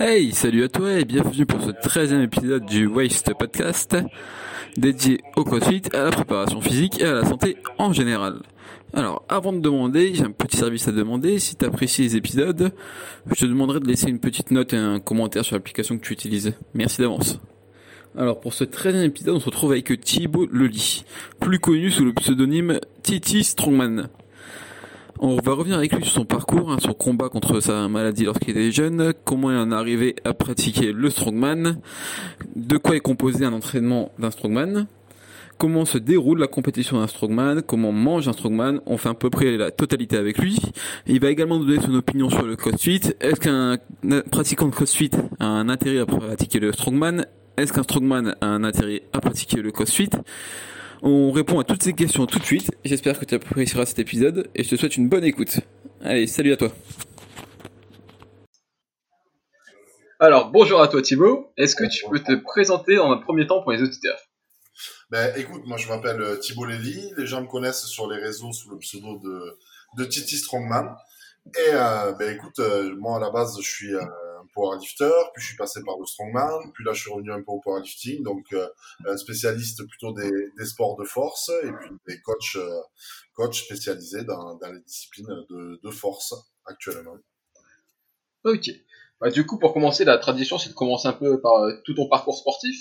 Hey, salut à toi et bienvenue pour ce 13e épisode du Waste Podcast dédié au crossfit, à la préparation physique et à la santé en général. Alors, avant de demander, j'ai un petit service à demander. Si tu apprécies les épisodes, je te demanderai de laisser une petite note et un commentaire sur l'application que tu utilises. Merci d'avance. Alors, pour ce 13e épisode, on se retrouve avec Thibaut Lely, plus connu sous le pseudonyme Titi Strongman. On va revenir avec lui sur son parcours, hein, son combat contre sa maladie lorsqu'il était jeune, comment il en est arrivé à pratiquer le strongman, de quoi est composé un entraînement d'un strongman, comment se déroule la compétition d'un strongman, comment mange un strongman, on fait à peu près la totalité avec lui. Il va également donner son opinion sur le crossfit. Est-ce qu'un pratiquant de crossfit a un intérêt à pratiquer le strongman? Est-ce qu'un strongman a un intérêt à pratiquer le crossfit? On répond à toutes ces questions tout de suite. J'espère que tu apprécieras cet épisode et je te souhaite une bonne écoute. Allez, salut à toi. Alors, bonjour à toi Thibaut. Est-ce que tu peux te présenter en un premier temps pour les auditeurs? Ben, écoute, moi je m'appelle euh, Thibaut Lévy. Les gens me connaissent sur les réseaux sous le pseudo de, de Titi Strongman. Et euh, ben, écoute, euh, moi à la base je suis powerlifter, puis je suis passé par le strongman, puis là je suis revenu un peu au powerlifting, donc euh, spécialiste plutôt des, des, sports de force et puis des coachs euh, coach spécialisés dans, dans, les disciplines de, de, force actuellement. Ok. Bah, du coup, pour commencer, la tradition, c'est de commencer un peu par euh, tout ton parcours sportif.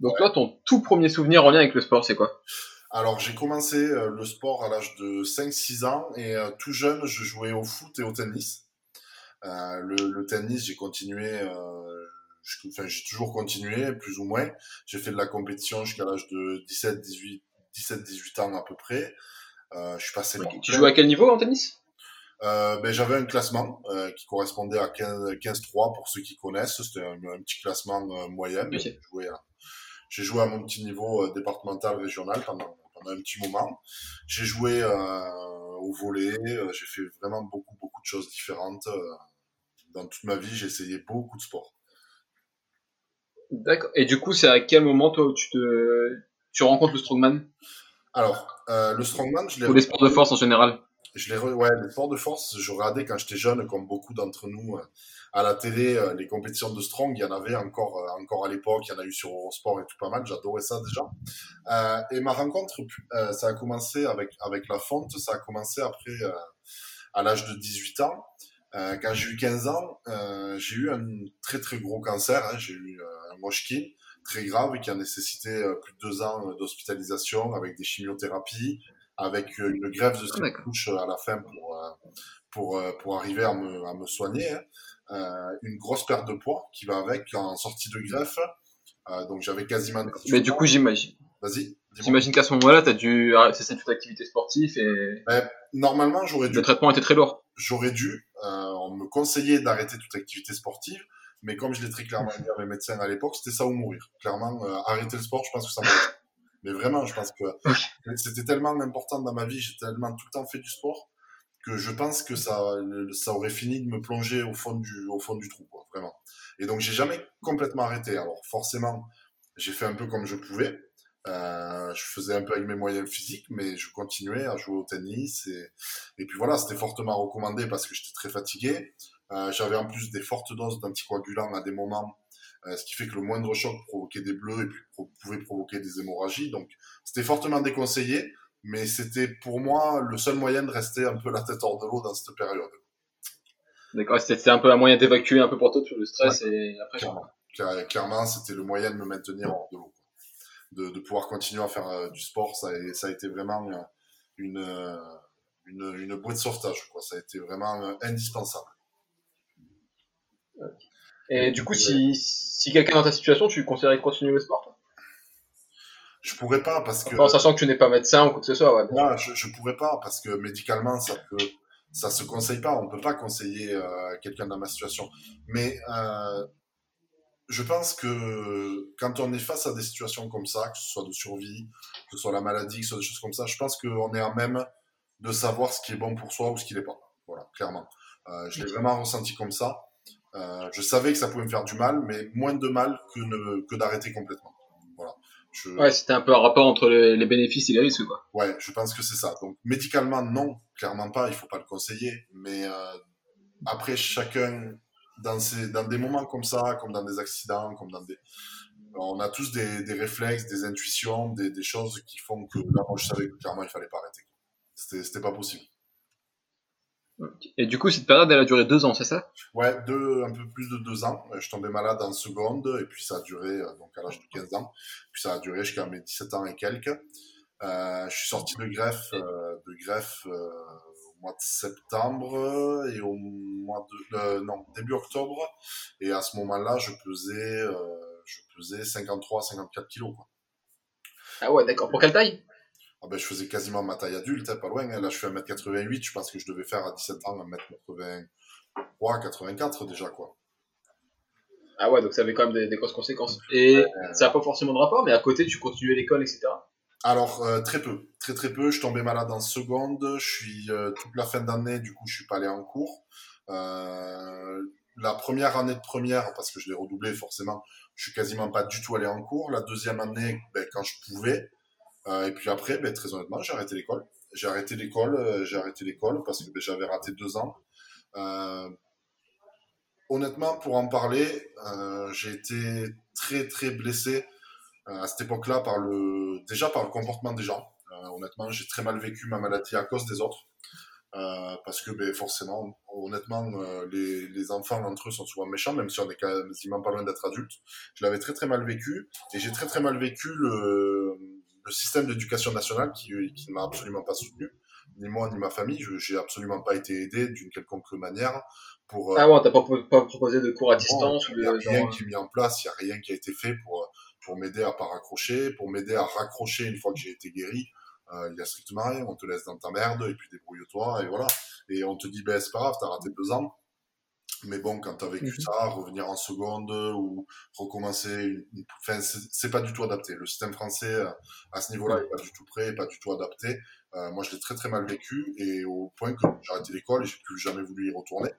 Donc toi, ton tout premier souvenir en lien avec le sport, c'est quoi? Alors j'ai commencé le sport à l'âge de 5-6 ans et tout jeune je jouais au foot et au tennis. Euh, le, le, tennis, j'ai continué, euh, enfin, j'ai toujours continué, plus ou moins. J'ai fait de la compétition jusqu'à l'âge de 17, 18, 17, 18 ans à peu près. Euh, je suis passé. Tu jouais à quel niveau en tennis? Euh, ben, j'avais un classement euh, qui correspondait à 15-3 pour ceux qui connaissent. C'était un, petit classement moyen. J'ai joué, à, joué à mon petit niveau départemental, régional pendant, pendant un petit moment. J'ai joué au volet. j'ai fait vraiment beaucoup, beaucoup de choses différentes dans toute ma vie, j'ai essayé beaucoup de sports. D'accord. Et du coup, c'est à quel moment toi tu te tu rencontres le strongman? Alors, euh, le strongman, je l'ai. Ou les sports de force en général? Je l'ai, ouais, les sports de force, je regardais quand j'étais jeune, comme beaucoup d'entre nous, euh, à la télé, euh, les compétitions de strong, il y en avait encore, encore à l'époque, il y en a eu sur Eurosport et tout pas mal, j'adorais ça déjà. et ma rencontre, ça a commencé avec, avec la fonte, ça a commencé après, à l'âge de 18 ans. Euh, quand j'ai eu 15 ans, euh, j'ai eu un très très gros cancer. Hein. J'ai eu euh, un Moshkin très grave qui a nécessité plus de deux ans d'hospitalisation avec des chimiothérapies, avec une grève de cette couche à la fin pour pour pour arriver à me à me soigner. Hein. une grosse perte de poids qui va avec en sortie de greffe. donc j'avais quasiment. Mais du coup j'imagine. Vas-y. J'imagine qu'à ce moment-là, tu as dû cesser toute activité sportive et. Ben, normalement, j'aurais dû. Le traitement était très lourd. J'aurais dû. Euh, on me conseillait d'arrêter toute activité sportive, mais comme je l'ai très clairement dit à mes médecins à l'époque, c'était ça ou mourir. Clairement, euh, arrêter le sport, je pense que ça m'aurait. mais vraiment, je pense que c'était tellement important dans ma vie, j'ai tellement tout le temps fait du sport que je pense que ça, ça aurait fini de me plonger au fond du, au fond du trou, quoi, vraiment. Et donc, j'ai jamais complètement arrêté. Alors, forcément, j'ai fait un peu comme je pouvais. Euh, je faisais un peu avec mes moyens physiques, mais je continuais à jouer au tennis. Et, et puis voilà, c'était fortement recommandé parce que j'étais très fatigué. Euh, J'avais en plus des fortes doses d'anticoagulants à des moments, euh, ce qui fait que le moindre choc provoquait des bleus et puis pouvait provoquer des hémorragies. Donc c'était fortement déconseillé, mais c'était pour moi le seul moyen de rester un peu la tête hors de l'eau dans cette période. D'accord, c'était un peu un moyen d'évacuer un peu pour toi tout le stress et après. Clairement, clairement c'était le moyen de me maintenir hors de l'eau de, de, pouvoir continuer à faire euh, du sport, ça a, ça a, été vraiment euh, une, euh, une, une bouée de sauvetage. Quoi. Ça a été vraiment indispensable. Et du coup, si, si quelqu'un dans ta situation, tu conseillerais de continuer le sport toi? Je pourrais pas parce que. En sachant que tu n'es pas médecin ou quoi que ce soit. Ouais. Non, je, je pourrais pas parce que médicalement, ça peut, ça se conseille pas. On peut pas conseiller euh, quelqu'un dans ma situation. Mais euh, je pense que quand on est face à des situations comme ça, que ce soit de survie, que ce soit la maladie, que ce soit des choses comme ça, je pense qu'on est à même de savoir ce qui est bon pour soi ou ce qui n'est pas. Voilà, clairement. Euh, je l'ai vraiment ressenti comme ça. Euh, je savais que ça pouvait me faire du mal, mais moins de mal que, ne, que d'arrêter complètement. Voilà. Je... Ouais, c'était un peu un rapport entre les, les, bénéfices et les risques, quoi. Ouais, je pense que c'est ça. Donc, médicalement, non, clairement pas, il faut pas le conseiller. Mais euh, après, chacun dans, ces, dans des moments comme ça, comme dans des accidents, comme dans des. On a tous des, des réflexes, des intuitions, des, des, choses qui font que là, moi, je savais que clairement, il fallait pas arrêter. C'était pas possible. Et du coup, cette période, elle a duré deux ans, c'est ça? Ouais, deux, un peu plus de deux ans. Je tombais malade en seconde, et puis ça a duré, euh, donc à l'âge de 15 ans, puis ça a duré jusqu'à mes 17 ans et quelques. Euh, je suis sorti de greffe, euh, de greffe euh, au mois de septembre et au mois de euh, non début octobre. Et à ce moment-là, je pesais, je pesais 53-54 kilos. Quoi. Ah ouais, d'accord. Pour quelle taille? Ah ben, je faisais quasiment ma taille adulte, hein, pas loin. Hein. Là, je fais 1m88. Je pense que je devais faire à 17 ans 1m83, 84 déjà, quoi. Ah ouais, donc ça avait quand même des, grosses conséquences. Et ça n'a pas forcément de rapport, mais à côté, tu continuais l'école, etc. Alors, euh, très peu. Très, très peu. Je tombais malade en seconde. Je suis, euh, toute la fin d'année, du coup, je suis pas allé en cours. Euh, la première année de première, parce que je l'ai redoublé forcément, je suis quasiment pas du tout allé en cours. La deuxième année, ben, quand je pouvais, euh, et puis après, ben, très honnêtement, j'ai arrêté l'école. J'ai arrêté l'école, euh, j'ai arrêté l'école parce que ben, j'avais raté deux ans. Euh, honnêtement, pour en parler, j'ai été très très blessé à cette époque-là par le déjà par le comportement des gens. honnêtement, j'ai très mal vécu ma maladie à cause des autres. Euh, parce que ben, forcément, honnêtement, euh, les, les, enfants entre eux sont souvent méchants, même si on est quasiment pas loin d'être adultes. Je l'avais très très mal vécu et j'ai très très mal vécu le, le système d'éducation nationale qui, qui ne m'a absolument pas soutenu, ni moi ni ma famille. Je j'ai absolument pas été aidé d'une quelconque manière. Pour, euh, ah ouais, t'as pas, pas proposé de cours à distance Il n'y a rien qui est mis en place, il n'y a rien qui a été fait pour, pour m'aider à pas raccrocher, pour m'aider à raccrocher une fois que j'ai été guéri. Euh, il y a strictement rien, on te laisse dans ta merde et puis débrouille-toi et voilà. Et on te dit, ben c'est pas grave, t'as raté deux ans. Mais bon, quand tu as vécu mhm. ça, revenir en seconde ou recommencer, enfin, c'est pas du tout adapté. Le système français, euh, à ce niveau-là, est pas du tout prêt, pas du tout adapté. Euh, moi, je l'ai très très mal vécu et au point que j'ai arrêté l'école et j'ai plus jamais voulu y retourner.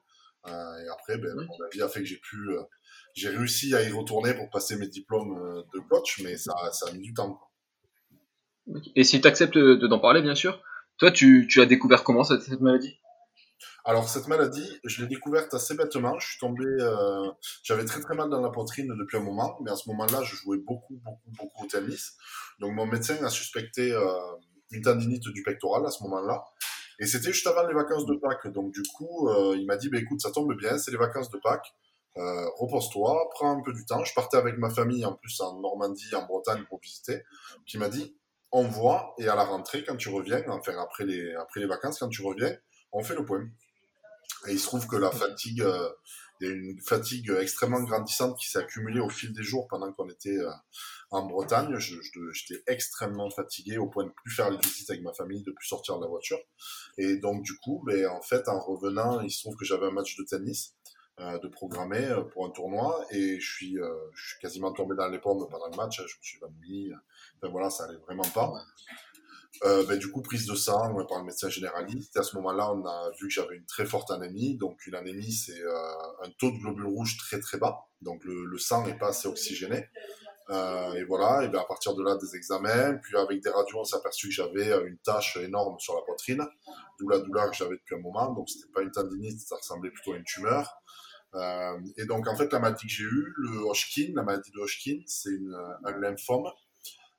Euh, et après, ben, la vie a fait que j'ai pu, j'ai réussi à y retourner pour passer mes diplômes euh, de coach, mais ça, ça a mis du temps. Et si tu acceptes d'en parler, bien sûr, toi, tu, tu as découvert comment cette, cette maladie? Alors cette maladie, je l'ai découverte assez bêtement. Je suis tombé, euh, j'avais très très mal dans la poitrine depuis un moment, mais à ce moment-là, je jouais beaucoup beaucoup beaucoup au tennis. Donc mon médecin a suspecté euh, une tendinite du pectoral à ce moment-là. Et c'était juste avant les vacances de Pâques. Donc du coup, euh, il m'a dit, bah, écoute, ça tombe bien, c'est les vacances de Pâques. Euh, repose-toi, prends un peu du temps. Je partais avec ma famille en plus en Normandie, en Bretagne pour visiter. Qui m'a dit, on voit et à la rentrée quand tu reviens, enfin après les après les vacances quand tu reviens, on fait le point. Et il se trouve que la fatigue, euh, il y a une fatigue extrêmement grandissante qui s'est accumulée au fil des jours pendant qu'on était euh, en Bretagne. J'étais extrêmement fatigué au point de plus faire les visites avec ma famille, de plus sortir de la voiture. Et donc du coup, ben, en fait, en revenant, il se trouve que j'avais un match de tennis de programmer euh, pour un tournoi et je suis, euh, je suis quasiment tombé dans les pommes pendant le match. Je me suis évanoui. Enfin voilà, ça allait vraiment pas. Euh, ben, du coup, prise de sang par le médecin généraliste. À ce moment-là, on a vu que j'avais une très forte anémie. Donc, une anémie, c'est euh, un taux de globules rouges très très bas. Donc, le, le sang n'est pas assez oxygéné. Euh, et voilà, et bien à partir de là, des examens. Puis avec des radios, on s'est aperçu que j'avais euh, une tache énorme sur la poitrine, d'où la douleur que j'avais depuis un moment. Donc, c'était pas une tendinite, ça ressemblait plutôt à une tumeur. Euh, et donc, en fait, la maladie que j'ai eue, le Hodgkin, la maladie de Hodgkin, c'est un lymphome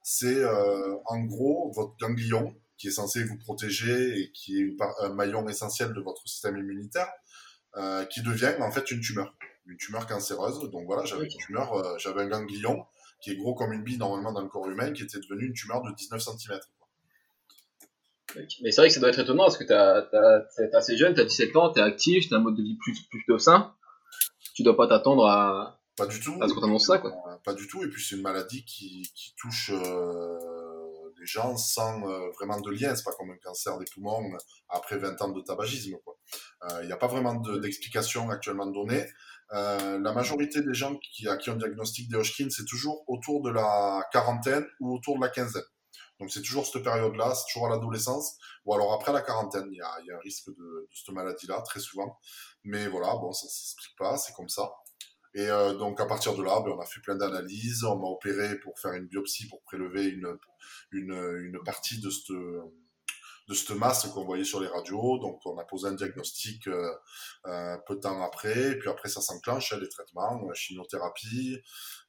c'est euh, en gros votre ganglion qui est censé vous protéger et qui est un maillon essentiel de votre système immunitaire, euh, qui devient en fait une tumeur, une tumeur cancéreuse. Donc voilà, j'avais une tumeur, j'avais un ganglion qui est gros comme une bille normalement dans le corps humain, qui était devenu une tumeur de 19 cm. Mais c'est vrai que ça doit être étonnant parce que tu es assez jeune, tu as 17 ans, tu es actif, tu as un mode de vie plus, plutôt sain. Tu dois pas t'attendre à, pas du tout. Parce qu'on ça, quoi. Euh, pas du tout. Et puis c'est une maladie qui, qui touche euh, les gens sans euh, vraiment de lien. C'est pas comme un cancer des poumons après 20 ans de tabagisme. Il n'y a pas vraiment d'explication actuellement donnée. Euh, la majorité des gens qui, à qui on diagnostique des Hodgkin, c'est toujours autour de la quarantaine ou autour de la quinzaine. Donc c'est toujours cette période-là, c'est toujours à l'adolescence, ou alors après la quarantaine, il y a, y a, un risque de, de cette maladie-là, très souvent. Mais voilà, bon, ça s'explique pas, c'est comme ça. Et euh, donc à partir de là, ben, on a fait plein d'analyses, on m'a opéré pour faire une biopsie pour prélever une, une, une partie de cette de cette masse qu'on voyait sur les radios. Donc, on a posé un diagnostic euh, euh, peu de temps après, et puis après, ça s'enclenche, hein, les traitements, chimiothérapie,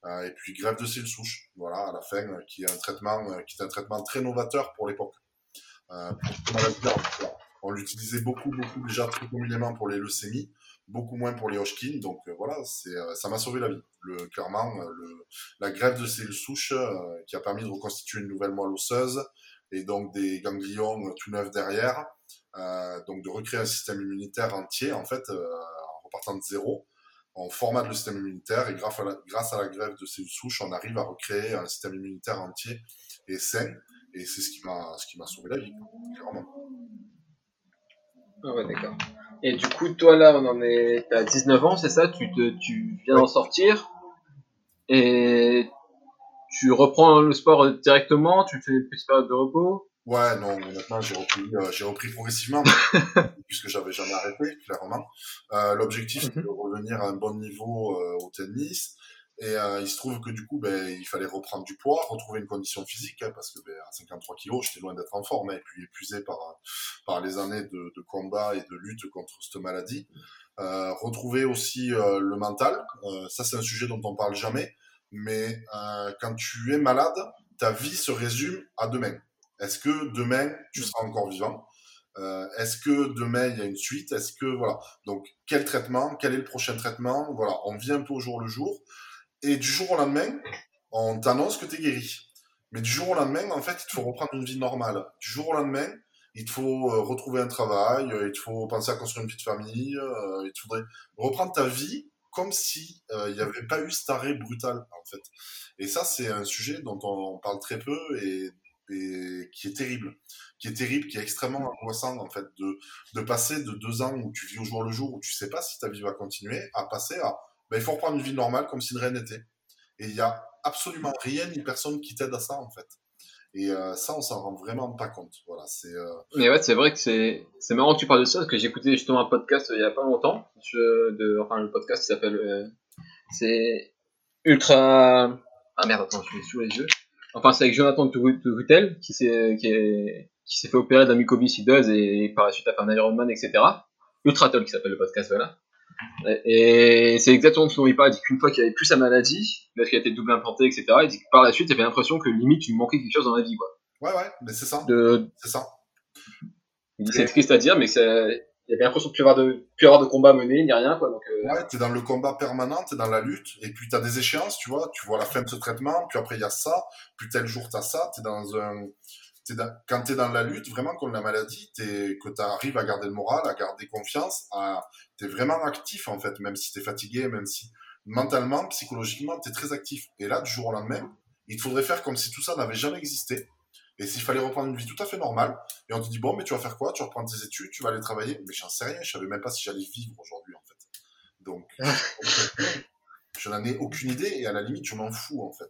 et puis greffe de cellules souches, voilà, à la fin, qui est un traitement, qui est un traitement très novateur pour l'époque. on l'utilisait beaucoup, beaucoup déjà très communément pour les leucémies, beaucoup moins pour les Hodgkin. Donc voilà, c'est, ça m'a sauvé la vie. Clairement, la greffe de cellules souches qui a permis de reconstituer une nouvelle moelle osseuse, et donc des ganglions tout neufs derrière. Euh, donc de recréer un système immunitaire entier en fait euh, en repartant de zéro. On formate le système immunitaire et grâce à, la, grâce à la greffe de cellules souches, on arrive à recréer un système immunitaire entier et sain. Et c'est ce qui m'a ce qui m'a sauvé la vie, clairement. Ah ouais, d'accord. Et du coup, toi là, on en est à 19 ans, c'est ça? Tu, te, tu viens d'en sortir et tu reprends le sport directement, tu fais une petite période de repos? Ouais, non, honnêtement, j'ai repris, euh, j'ai repris progressivement, puisque j'avais jamais arrêté, clairement. Euh, L'objectif, c'était de mhm. revenir à un bon niveau euh, au tennis. Et euh, il se trouve que du coup, ben, il fallait reprendre du poids, retrouver une condition physique, hein, parce que ben, à 53 kilos, j'étais loin d'être en forme, hein, et puis épuisé par, par les années de, de combat et de lutte contre cette maladie. Euh, retrouver aussi le mental, ça c'est un sujet dont on parle jamais mais euh, quand tu es malade, ta vie se résume à demain. Est-ce que demain tu seras encore vivant? Euh, Est-ce que demain il y a une suite? Est-ce que voilà Donc quel traitement? Quel est le prochain traitement? Voilà, on vit un peu au jour le jour. Et du jour au lendemain, on t'annonce que tu es guéri. Mais du jour au lendemain, en fait, il te faut reprendre une vie normale. Du jour au lendemain, il te faut euh, retrouver un travail, il te faut penser à construire une vie de famille, il te faudrait reprendre ta vie comme si euh, il n'y avait pas eu cet arrêt brutal en fait. Et ça c'est un sujet dont on parle très peu et, qui est terrible, qui est terrible, qui est extrêmement angoissant en fait de de passer de deux ans où tu vis au jour le jour où tu sais pas si ta vie va continuer à passer à ben, il faut reprendre une vie normale comme si rien n'était. Et il y a absolument rien ni personne qui t'aide à ça en fait. Et euh, ça, on s'en rend vraiment pas compte. Voilà, c'est. Euh, Mais ouais, c'est vrai que c'est c'est marrant que tu parles de ça parce que écouté justement un podcast euh, il y a pas longtemps, de enfin le podcast qui s'appelle c'est ultra ah merde attends je l'ai sous les yeux. Enfin c'est avec Jonathan Turutel qui s'est qui est qui s'est fait opérer d'un mucoviscidose et par la suite a fait un Ironman etc. Ultra Talk qui s'appelle le podcast voilà. Et c'est exactement ce il parle. Il dit qu'une fois qu'il avait plus sa maladie, parce qu'il a été double implanté, etc., il dit que par la suite, il avait l'impression que limite, il manquait quelque chose dans la vie, quoi. Ouais, ouais, mais c'est ça. De... C'est ça. Il dit c'est triste à dire, mais il avait l'impression de plus avoir de, plus avoir de combat mené, ni rien, quoi. Donc, euh... Ouais, t'es dans le combat permanent, t'es dans la lutte, et puis t'as des échéances, tu vois, tu vois la fin de ce traitement, puis après il y a ça, puis tel jour t'as ça, t'es dans un, quand tu es dans la lutte, vraiment contre la maladie, es, que tu arrives à garder le moral, à garder confiance, tu es vraiment actif en fait, même si tu es fatigué, même si mentalement, psychologiquement, tu es très actif. Et là, du jour au lendemain, il te faudrait faire comme si tout ça n'avait jamais existé. Et s'il fallait reprendre une vie tout à fait normale, et on te dit, bon, mais tu vas faire quoi? Tu vas reprendre tes études, tu vas aller travailler? Mais j'en sais rien, je savais même pas si j'allais vivre aujourd'hui en fait. Donc, je n'en ai aucune idée et à la limite je m'en fous en fait.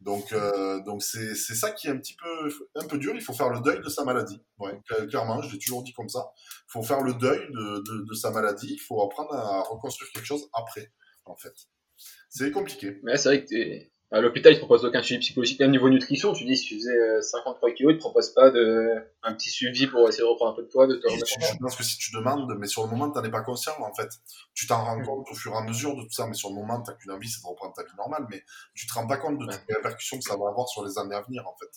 Donc euh, donc c'est ça qui est un petit peu un peu dur. Il faut faire le deuil de sa maladie. Ouais, clairement, je l'ai toujours dit comme ça. Il faut faire le deuil de, de, de sa maladie. Il faut apprendre à reconstruire quelque chose après en fait. C'est compliqué. Mais c'est vrai que à l'hôpital, ils te proposent aucun suivi psychologique. Même niveau nutrition, tu dis, si tu faisais 53 euh, kilos, ils te proposent pas de, un petit suivi pour essayer de reprendre un peu de poids, de te remettre Je pense que si tu demandes, mais sur le moment, tu n'en es pas conscient, en fait. Tu t'en rends compte au fur et à mesure de tout ça, mais sur le moment, tu n'as qu'une envie, c'est de reprendre ta vie normale, mais tu te rends pas compte de toutes les répercussions que ça va avoir sur les années à venir, en fait.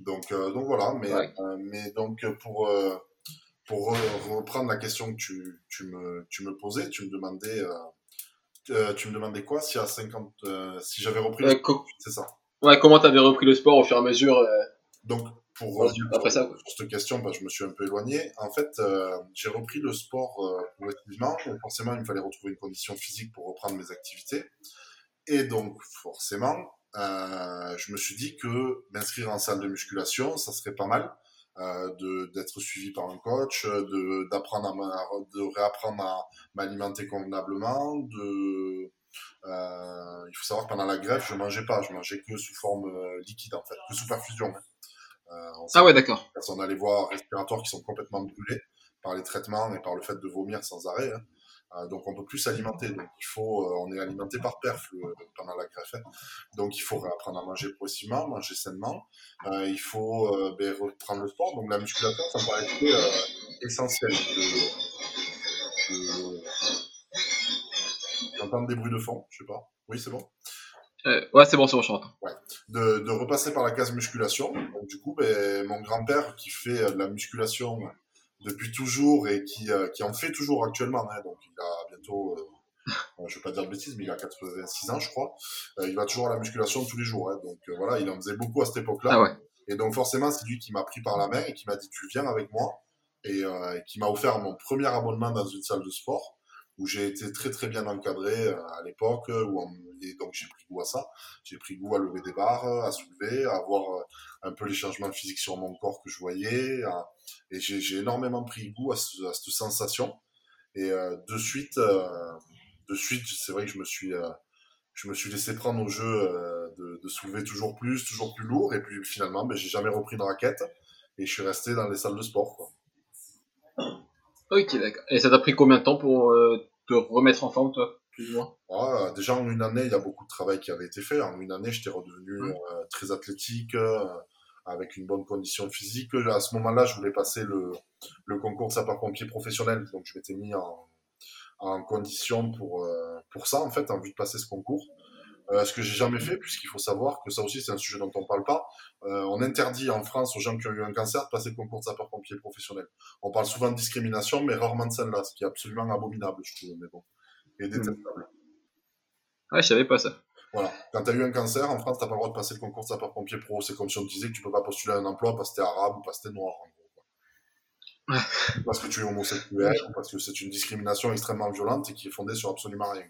Donc, euh, donc voilà, mais, euh, mais donc pour, pour reprendre la question que tu, tu, me, tu me posais, tu me demandais euh, tu me demandais quoi? Si à 50 euh, si j'avais repris le sport, c'est ça. Ouais, comment tu avais repris le sport au fur et à mesure euh, Donc pour après ça pour cette question, bah, je me suis un peu éloigné. En fait, j'ai repris le sport progressivement. Forcément, il me fallait retrouver une condition physique pour reprendre mes activités. Et donc, forcément, je me suis dit que m'inscrire en salle de musculation, ça serait pas mal euh, d'être suivi par un coach, de d'apprendre à, de réapprendre à m'alimenter convenablement, de euh, il faut savoir que pendant la greffe, je mangeais pas, je mangeais que sous forme euh, liquide en fait, que sous perfusion. Euh, ah ouais, d'accord. On a les voies respiratoires qui sont complètement brûlées par les traitements et par le fait de vomir sans arrêt. Hein. Euh, donc on peut plus s'alimenter. Donc il faut, euh, on est alimenté par perf pendant la greffe. Hein. Donc il faut apprendre à manger progressivement, manger sainement. Euh, il faut euh, ben, reprendre le sport. Donc la musculation, ça me paraît essentiel. J'entends des bruits de fond, je sais pas. Oui, c'est bon? ouais, c'est bon, c'est bon, je Ouais. De, de, repasser par la case musculation. Donc, du coup, ben, mon grand-père qui fait de la musculation depuis toujours et qui, euh, qui en fait toujours actuellement. Hein, donc il a bientôt, euh, je vais pas dire de bêtises, mais il a 86 ans, je crois. Euh, il va toujours à la musculation tous les jours. Hein, donc voilà, il en faisait beaucoup à cette époque-là. Ah ouais. Et donc forcément, c'est lui qui m'a pris par la main et qui m'a dit tu viens avec moi et, et qui m'a offert mon premier abonnement dans une salle de sport où j'ai été très très bien encadré à l'époque, où on, et donc j'ai pris goût à ça. J'ai pris goût à lever des barres, à soulever, à voir un peu les changements physiques sur mon corps que je voyais, à, et j'ai énormément pris goût à, ce, à cette sensation. Et euh, de suite, euh, de suite, c'est vrai que je me suis, euh, je me suis laissé prendre au jeu de, de, soulever toujours plus, toujours plus lourd. Et puis finalement, ben, j'ai jamais repris de raquette et je suis resté dans les salles de sport. Quoi. Ok, d'accord. Et ça t'a pris combien de temps pour te remettre en forme, toi, plus ou moins? Ah, Déjà en une année, il y a beaucoup de travail qui avait été fait. En une année, j'étais redevenu mmh. très athlétique avec une bonne condition physique. À ce moment-là, je voulais passer le, le concours de sapeur-pompier professionnel, donc je m'étais mis en, en condition pour, euh, pour ça, en fait, en vue de passer ce concours. Euh, ce que j'ai jamais fait, puisqu'il faut savoir que ça aussi, c'est un sujet dont on parle pas. Euh, on interdit en France aux gens qui ont eu un cancer de passer le concours de sapeur-pompier professionnel. On parle souvent de discrimination, mais rarement de celle-là, ce qui est absolument abominable, je trouve, mais bon, et détestable. Mmh. Ouais, je savais pas ça. Voilà. Quand tu as eu un cancer, en France, tu pas le droit de passer le concours de sapeur-pompier pro. C'est comme si on te disait que tu peux pas postuler à un emploi parce que tu es arabe ou parce que tu es noir, en gros. parce que tu es homosexuel ou parce que c'est une discrimination extrêmement violente et qui est fondée sur absolument rien.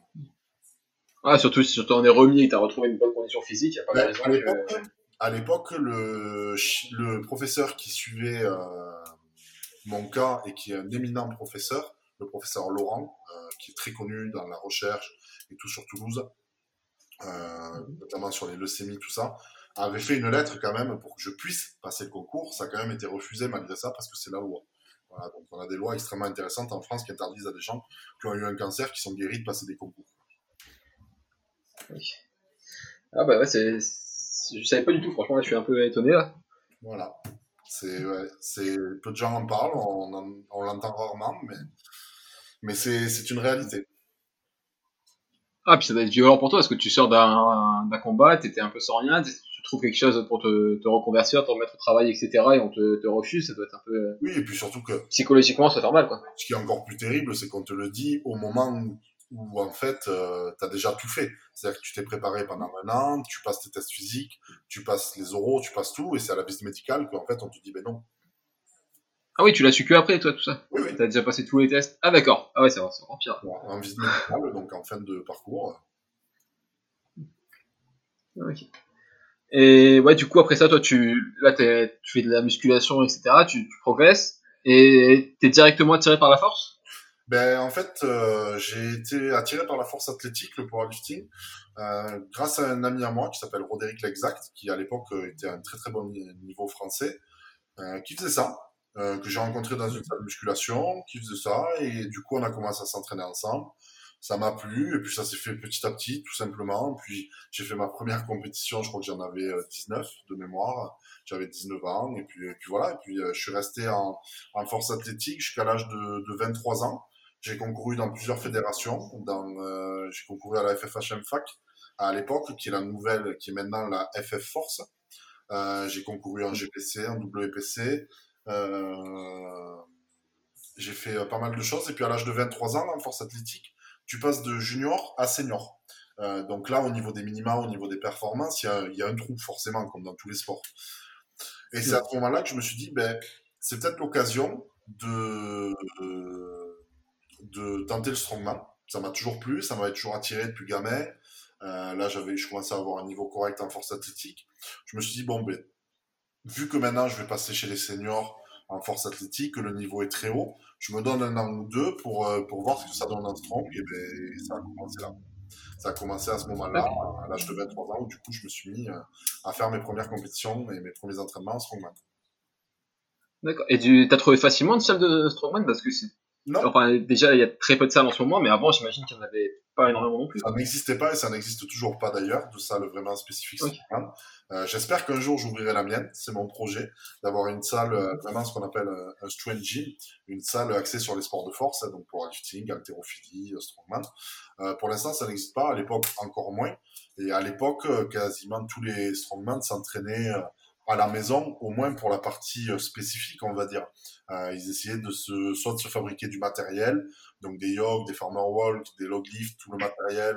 Ah, surtout si tu t'en es remis et que tu as retrouvé une bonne condition physique, il n'y a pas de raison que... À l'époque, le, le professeur qui suivait euh, mon cas et qui est un éminent professeur, le professeur Laurent, euh, qui est très connu dans la recherche et tout sur Toulouse, notamment sur les leucémies, tout ça, avait fait une lettre quand même pour que je puisse passer le concours. Ça a quand même été refusé malgré ça parce que c'est la loi. Voilà, donc on a des lois extrêmement intéressantes en France qui interdisent à des gens qui ont eu un cancer, qui sont guéris de passer des concours. Oui. Ah bah ouais, c'est... je savais pas du tout, franchement, là, je suis un peu étonné là. Voilà. C'est, ouais, c'est... Peu de gens en parlent, on, en... on l'entend rarement, mais, mais c'est, c'est une réalité. Ah, puis ça doit être violent pour toi, parce que tu sors d'un, combat, t'étais un peu sans rien, tu trouves quelque chose pour te, te reconvertir, te remettre au travail, etc., et on te, te refuse, ça doit être un peu... Oui, et puis surtout que... Psychologiquement, c'est normal, quoi. Ce qui est encore plus terrible, c'est qu'on te le dit au moment où, en fait, euh, t'as déjà tout fait. C'est-à-dire que tu t'es préparé pendant un an, tu passes tes tests physiques, tu passes les oraux, tu passes tout, et c'est à la visite médicale qu'en fait, on te dit, ben non, ah oui, tu l'as su que après, toi, tout ça Oui, oui. T'as déjà passé tous les tests Ah d'accord. Ah ouais, c'est encore pire. Visite médicale, donc en fin de parcours. Ok. Et ouais, du coup, après ça, toi, tu, là, tu fais de la musculation, etc., tu, tu progresses, et t'es directement attiré par la force? Ben, en fait, euh, j'ai été attiré par la force athlétique, le powerlifting, euh, grâce à un ami à moi qui s'appelle Roderick L'Exact, qui à l'époque était un très très bon niveau français, euh, qui faisait ça. Euh, que j'ai rencontré dans une salle de musculation, qui faisait ça, et du coup on a commencé à s'entraîner ensemble. Ça m'a plu, et puis ça s'est fait petit à petit, tout simplement. Puis j'ai fait ma première compétition, je crois que j'en avais 19 de mémoire. J'avais 19 ans, et puis, et puis voilà. Et puis euh, je suis resté en, en force athlétique jusqu'à l'âge de, de 23 ans. J'ai concouru dans plusieurs fédérations. Dans, euh, j'ai concouru à la FFHM FAC à l'époque, qui est la nouvelle, qui est maintenant la FF Force. Euh, j'ai concouru en GPC, en WPC, euh, j'ai fait euh, pas mal de choses. Et puis à l'âge de 23 ans, en force athlétique, tu passes de junior à senior. Euh, donc là, au niveau des minima, au niveau des performances, il y a, un trou forcément, comme dans tous les sports. Et c'est à ce moment-là que je me suis dit, ben, c'est peut-être l'occasion de, tenter le strongman. Ça m'a toujours plu, ça m'avait toujours attiré depuis gamin. Euh, là, j'avais, je commençais à avoir un niveau correct en force athlétique. Je me suis dit, bon, ben, vu que maintenant je vais passer chez les seniors en force athlétique, que le niveau est très haut, je me donne un an ou deux pour, euh, pour voir ce que ça donne en strong, et ben, ça a commencé là. Ça a commencé à ce moment-là, à l'âge de 23 ans, où du coup je me suis mis euh, à faire mes premières compétitions et mes premiers entraînements en strongman. D'accord. Et tu as trouvé facilement une salle de strongman? Parce que non. Enfin, déjà, il y a très peu de salles en ce moment, mais avant, j'imagine qu'il n'y en avait pas énormément non plus. Ça n'existait pas et ça n'existe toujours pas d'ailleurs, de salle vraiment spécifique. Euh, J'espère qu'un jour j'ouvrirai la mienne, c'est mon projet, d'avoir une salle, euh, vraiment ce qu'on appelle un, un strength gym, une salle axée sur les sports de force, hein, donc pour lifting, haltérophilie, euh, strongman. Euh, pour l'instant, ça n'existe pas, à l'époque encore moins. Et à l'époque, euh, quasiment tous les strongman s'entraînaient à la maison, au moins pour la partie spécifique, on va dire. Euh, ils essayaient de se, soit de se fabriquer du matériel, donc des yogs, des farmer walk, des log lift, tout le matériel,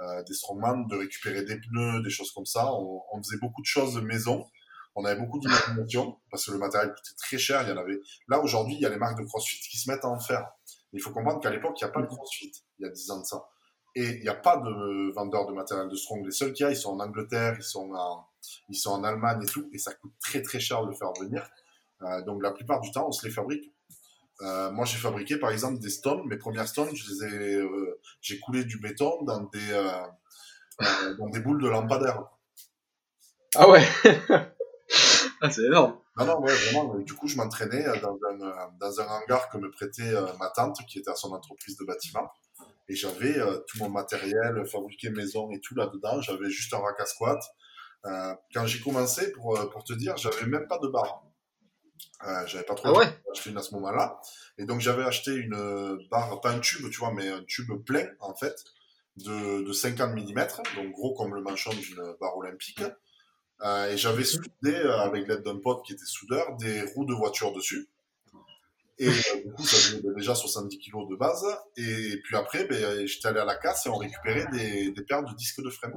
euh, des strongman, de récupérer des pneus, des choses comme ça. On, on faisait beaucoup de choses maison. On avait beaucoup d'imagination parce que le matériel coûtait très cher. Il y en avait. Là aujourd'hui, il y a les marques de CrossFit qui se mettent à en faire. il faut comprendre qu'à l'époque, il n'y a pas de CrossFit. Il y a 10 ans de ça. Et il n'y a pas de vendeurs de matériel de strong. Les seuls qu'il y a, ils sont en Angleterre, ils sont en, ils sont en Allemagne et tout, et ça coûte très très cher de le faire venir. Euh, donc la plupart du temps, on se les fabrique. Euh, moi, j'ai fabriqué par exemple des stones. Mes premières stones, je les ai, euh, j'ai coulé du béton dans des dans des boules de lampadaire. Ah ouais. ah c'est énorme. Non non ouais vraiment. Du coup, je m'entraînais dans un dans un hangar que me prêtait ma tante qui était à son entreprise de bâtiment. Et j'avais tout mon matériel fabriqué maison et tout là-dedans. J'avais juste un rack à squat. Quand j'ai commencé, pour, pour te dire, j'avais même pas de barre. Euh, j'avais pas trop ah ouais? acheté une à ce moment-là. Et donc j'avais acheté une barre, pas un tube, tu vois, mais un tube plein, en fait, de, de 50 mm, donc gros comme le manchon d'une barre olympique. Euh, et j'avais soudé, euh, avec l'aide d'un pote qui était soudeur, des roues de voiture dessus. Et euh, du coup, ça faisait déjà 70 kg de base. Et, puis après, ben, j'étais allé à la casse et on récupérait des, des paires de disques de frein.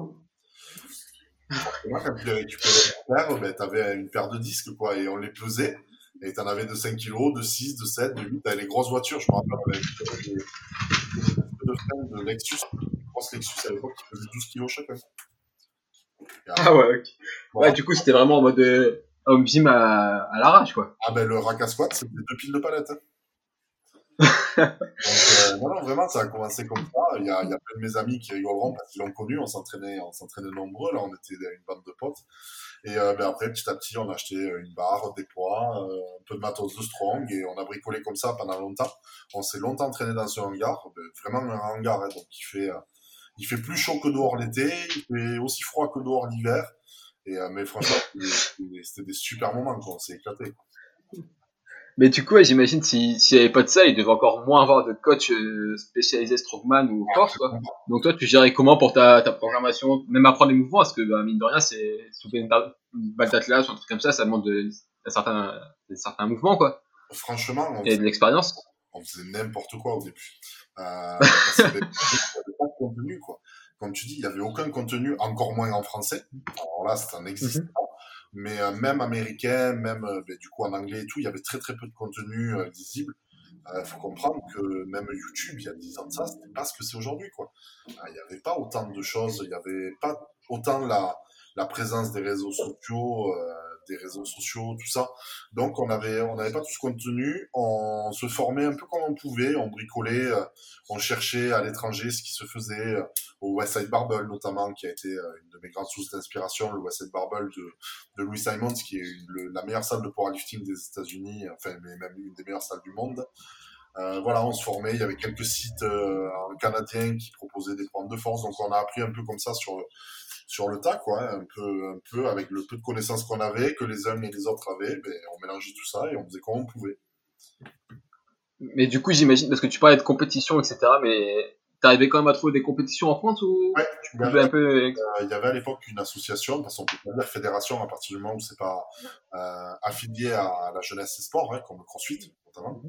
Moi, quand tu récupéré une paire, ben, t'avais une paire de disques, quoi, et on les pesait. Et t'en avais de 5 kg, de 6, de 7, de 8. T'avais les grosses voitures, je me rappelle, avec des, de freins de Lexus, grosse Lexus à l'époque qui faisait 12 kg chacun. Ah ouais, ok. Ouais, du coup, c'était vraiment en mode euh, home gym à, à l'arrache, quoi. Ah ben, le rack à squat, c'était deux piles de palettes. Hein. Donc, euh, non, vraiment, ça a commencé comme ça. Il y a, plein de mes amis qui rigoleront parce qu'ils l'ont connu. On s'entraînait, on s'entraînait nombreux. Là, on était une bande de potes. Et euh, ben après, petit à petit, on a acheté une barre, des poids, euh, un peu de matos de strong et on a bricolé comme ça pendant longtemps. On s'est longtemps entraîné dans ce hangar, ben, vraiment un hangar, hein, donc il fait, euh, il fait plus chaud que dehors l'été, il fait aussi froid que dehors l'hiver. Et euh, mais franchement, c'était des super moments, quoi. On s'est éclaté. Mais du coup, ouais, j'imagine s'il si n'y avait pas de ça, il devait encore moins avoir de coach euh, spécialisé strongman ou force. Quoi. Donc toi, tu gérais comment pour ta, ta programmation, même apprendre les mouvements Parce que bah, mine de rien, c'est soulever une, balle d'atlas ou un truc comme ça, ça demande de, de certains, de certains mouvements. quoi. Franchement, on Et de l'expérience. On faisait n'importe quoi au début. Euh, il n'y avait pas de contenu. Quoi. Comme tu dis, il n'y avait aucun contenu, encore moins en français. Alors là, ça n'existe pas mais euh, même américain, même euh, du coup en anglais et tout, il y avait très très peu de contenu euh, lisible. Il faut comprendre que même YouTube, il y a 10 ans de ça, c'était pas ce que c'est aujourd'hui, quoi. Il n'y avait pas autant de choses, il n'y avait pas autant la, la présence des réseaux sociaux, des réseaux sociaux, tout ça. Donc on avait, on n'avait pas tout ce contenu. On se formait un peu comme on pouvait. On bricolait, euh, on cherchait à l'étranger ce qui se faisait euh, au Westside Barbell notamment, qui a été une de mes grandes sources d'inspiration, le Westside Barbell de, de Louis Simons, qui est la meilleure salle de powerlifting des États-Unis, enfin même une des meilleures salles du monde. Euh, voilà, on se formait. Il y avait quelques sites euh, canadiens qui proposaient des programmes de force, donc on a appris un peu comme ça sur sur le tas, quoi, un peu, un peu avec le peu de connaissances qu'on avait, que les uns et les autres avaient, ben, on mélangeait tout ça et on faisait comme on pouvait. Mais du coup, j'imagine, parce que tu parlais de compétition, etc., mais t'arrivais quand même à trouver des compétitions en France ou ouais, tu pouvais un peu... Euh, il y avait à l'époque une association, parce qu'on peut pas dire fédération à partir du moment où c'est pas euh, affilié à la jeunesse et sport, hein, comme le CrossFit notamment.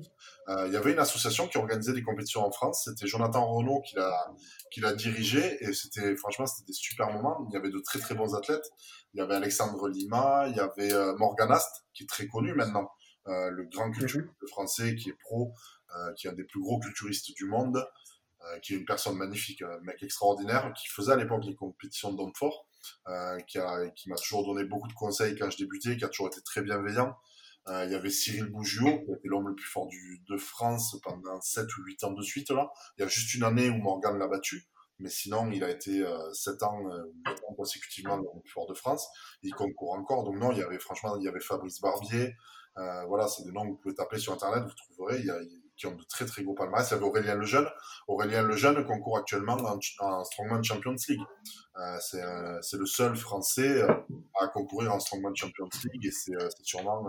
Euh, il y avait une association qui organisait des compétitions en France. C'était Jonathan Renault qui l'a qui l'a dirigé et c'était franchement c'était des super moments. Il y avait de très très bons athlètes. Il y avait Alexandre Lima, il y avait euh, Morgan Ast qui est très connu maintenant, euh, le grand culturiste français qui est pro, euh, qui est un des plus gros culturistes du monde, qui est une personne magnifique, un mec extraordinaire, qui faisait à l'époque les compétitions d'hommes forts, euh, qui m'a toujours donné beaucoup de conseils quand je débutais, qui a toujours été très bienveillant. Euh, il y avait Cyril Bougiot, qui était l'homme le plus fort de France pendant 7 ou 8 ans de suite. Il y a juste une année où Morgan l'a battu, mais sinon, il a été euh, 7 ans, euh, 8 ans consécutivement le plus fort de France. Il concourt encore. Donc non, il y avait franchement, il y avait Fabrice Barbier. Euh, voilà, c'est des noms que vous pouvez taper sur Internet, vous trouverez. Qui ont de très très gros palmarès. Il y avait Aurélien Lejeune. Aurélien Lejeune concourt actuellement en, Strongman Champions League. Euh, c'est, euh, le seul Français euh, à concourir en Strongman Champions League et c'est, c'est sûrement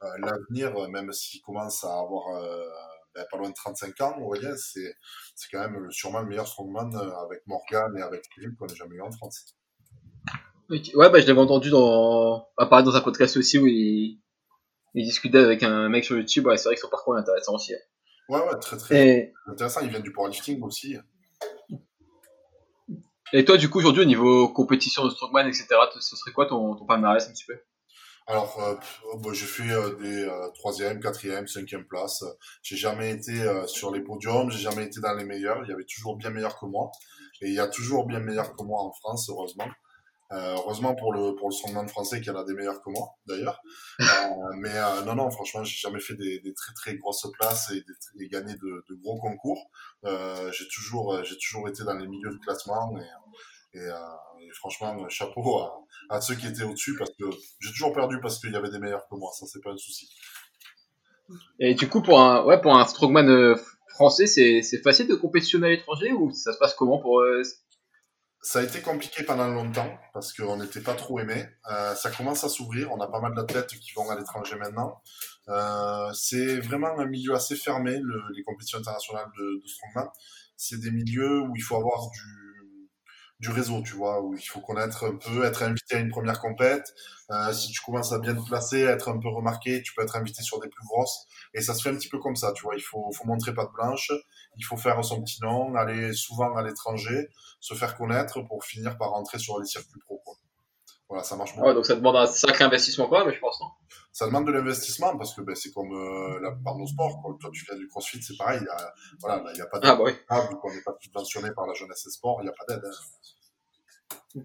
l'avenir, même s'il commence à avoir ben, pas loin de 35 ans, Aurélien, c'est, quand même sûrement le meilleur Strongman avec Morgan et avec Philippe qu'on ait jamais eu en France. Ouais, bah, je l'avais entendu dans, apparaître dans un podcast aussi où il, il discutait avec un mec sur YouTube. C'est vrai que son parcours est intéressant aussi. Ouais, ouais, très très intéressant. Il vient du powerlifting aussi. Et toi, du coup, aujourd'hui, au niveau compétition de strongman, etc., ce serait quoi ton, ton palmarès un petit peu? Alors, euh, oh, bah, j'ai fait euh, des euh, troisième, quatrième, cinquième place. J'ai jamais été euh, sur les podiums, j'ai jamais été dans les meilleurs. Il y avait toujours bien meilleurs que moi, et il y a toujours bien meilleurs que moi en France, heureusement. Euh, heureusement pour le pour le strongman français qui en a des meilleurs que moi d'ailleurs. Euh, mais euh, non non franchement j'ai jamais fait des, des, très très grosses places et, des, et gagné de, de, gros concours. J'ai toujours j'ai toujours été dans les milieux de classement et, et, et franchement chapeau à, à, ceux qui étaient au-dessus parce que j'ai toujours perdu parce qu'il y avait des meilleurs que moi ça c'est pas un souci. Et du coup pour un ouais pour un strongman français c'est c'est facile de compétitionner à l'étranger ou ça se passe comment pour ça a été compliqué pendant longtemps parce qu'on n'était pas trop aimé. Euh, ça commence à s'ouvrir. On a pas mal d'athlètes qui vont à l'étranger maintenant. Euh, c'est vraiment un milieu assez fermé, le, les compétitions internationales de, de strongman. C'est des milieux où il faut avoir du, réseau, tu vois, où il faut connaître un peu, être invité à une première compète. Euh, si tu commences à bien te placer, être un peu remarqué, tu peux être invité sur des plus grosses. Et ça se fait un petit peu comme ça, tu vois. Il faut, faut montrer patte blanche, il faut faire son petit nom, aller souvent à l'étranger, se faire connaître pour finir par rentrer sur les circuits pro. Quoi. Voilà, ça marche beaucoup. Ouais, donc ça demande un sacré investissement quand même, je pense, non? Ça demande de l'investissement parce que ben, c'est comme euh, la de nos sports. Quoi. Toi, tu viens du crossfit, c'est pareil. Il voilà, il n'y a pas d'aide. Ah, bah oui. qu'on n'est pas subventionné par la jeunesse et sport, il n'y a pas d'aide. Hein.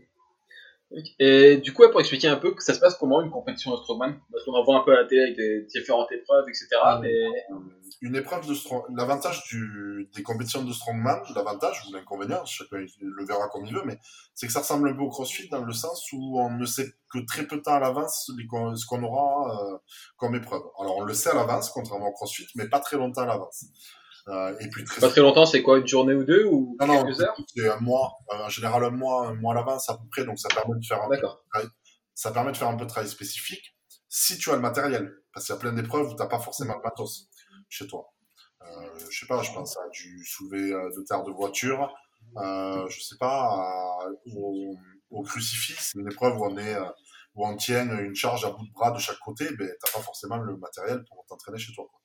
Et du coup, pour expliquer un peu que ça se passe comment une compétition de strongman, parce qu'on en voit un peu à la télé avec des différentes épreuves, etc. Mais... Une épreuve de strong... l'avantage des compétitions de strongman, l'avantage ou l'inconvénient, chacun le verra comme il veut, mais c'est que ça ressemble un peu au crossfit dans le sens où on ne sait que très peu de temps à l'avance ce qu'on aura euh, comme épreuve. Alors on le sait à l'avance, contrairement au crossfit, mais pas très longtemps à l'avance. Euh, et puis très... Pas très longtemps, c'est quoi, une journée ou deux ou non, quelques non, heures C'est un mois, euh, en général un mois, un mois à l'avance à peu près, donc ça permet de faire un peu ça permet de faire un peu de travail spécifique si tu as le matériel, parce qu'il y a plein d'épreuves où t'as pas forcément le matos chez toi. Euh, je sais pas, je pense à du soulever euh, de terre de voiture, euh, je sais pas, au, au, crucifix, c'est une épreuve où on est où on tient une charge à bout de bras de chaque côté, ben t'as pas forcément le matériel pour t'entraîner chez toi. Quoi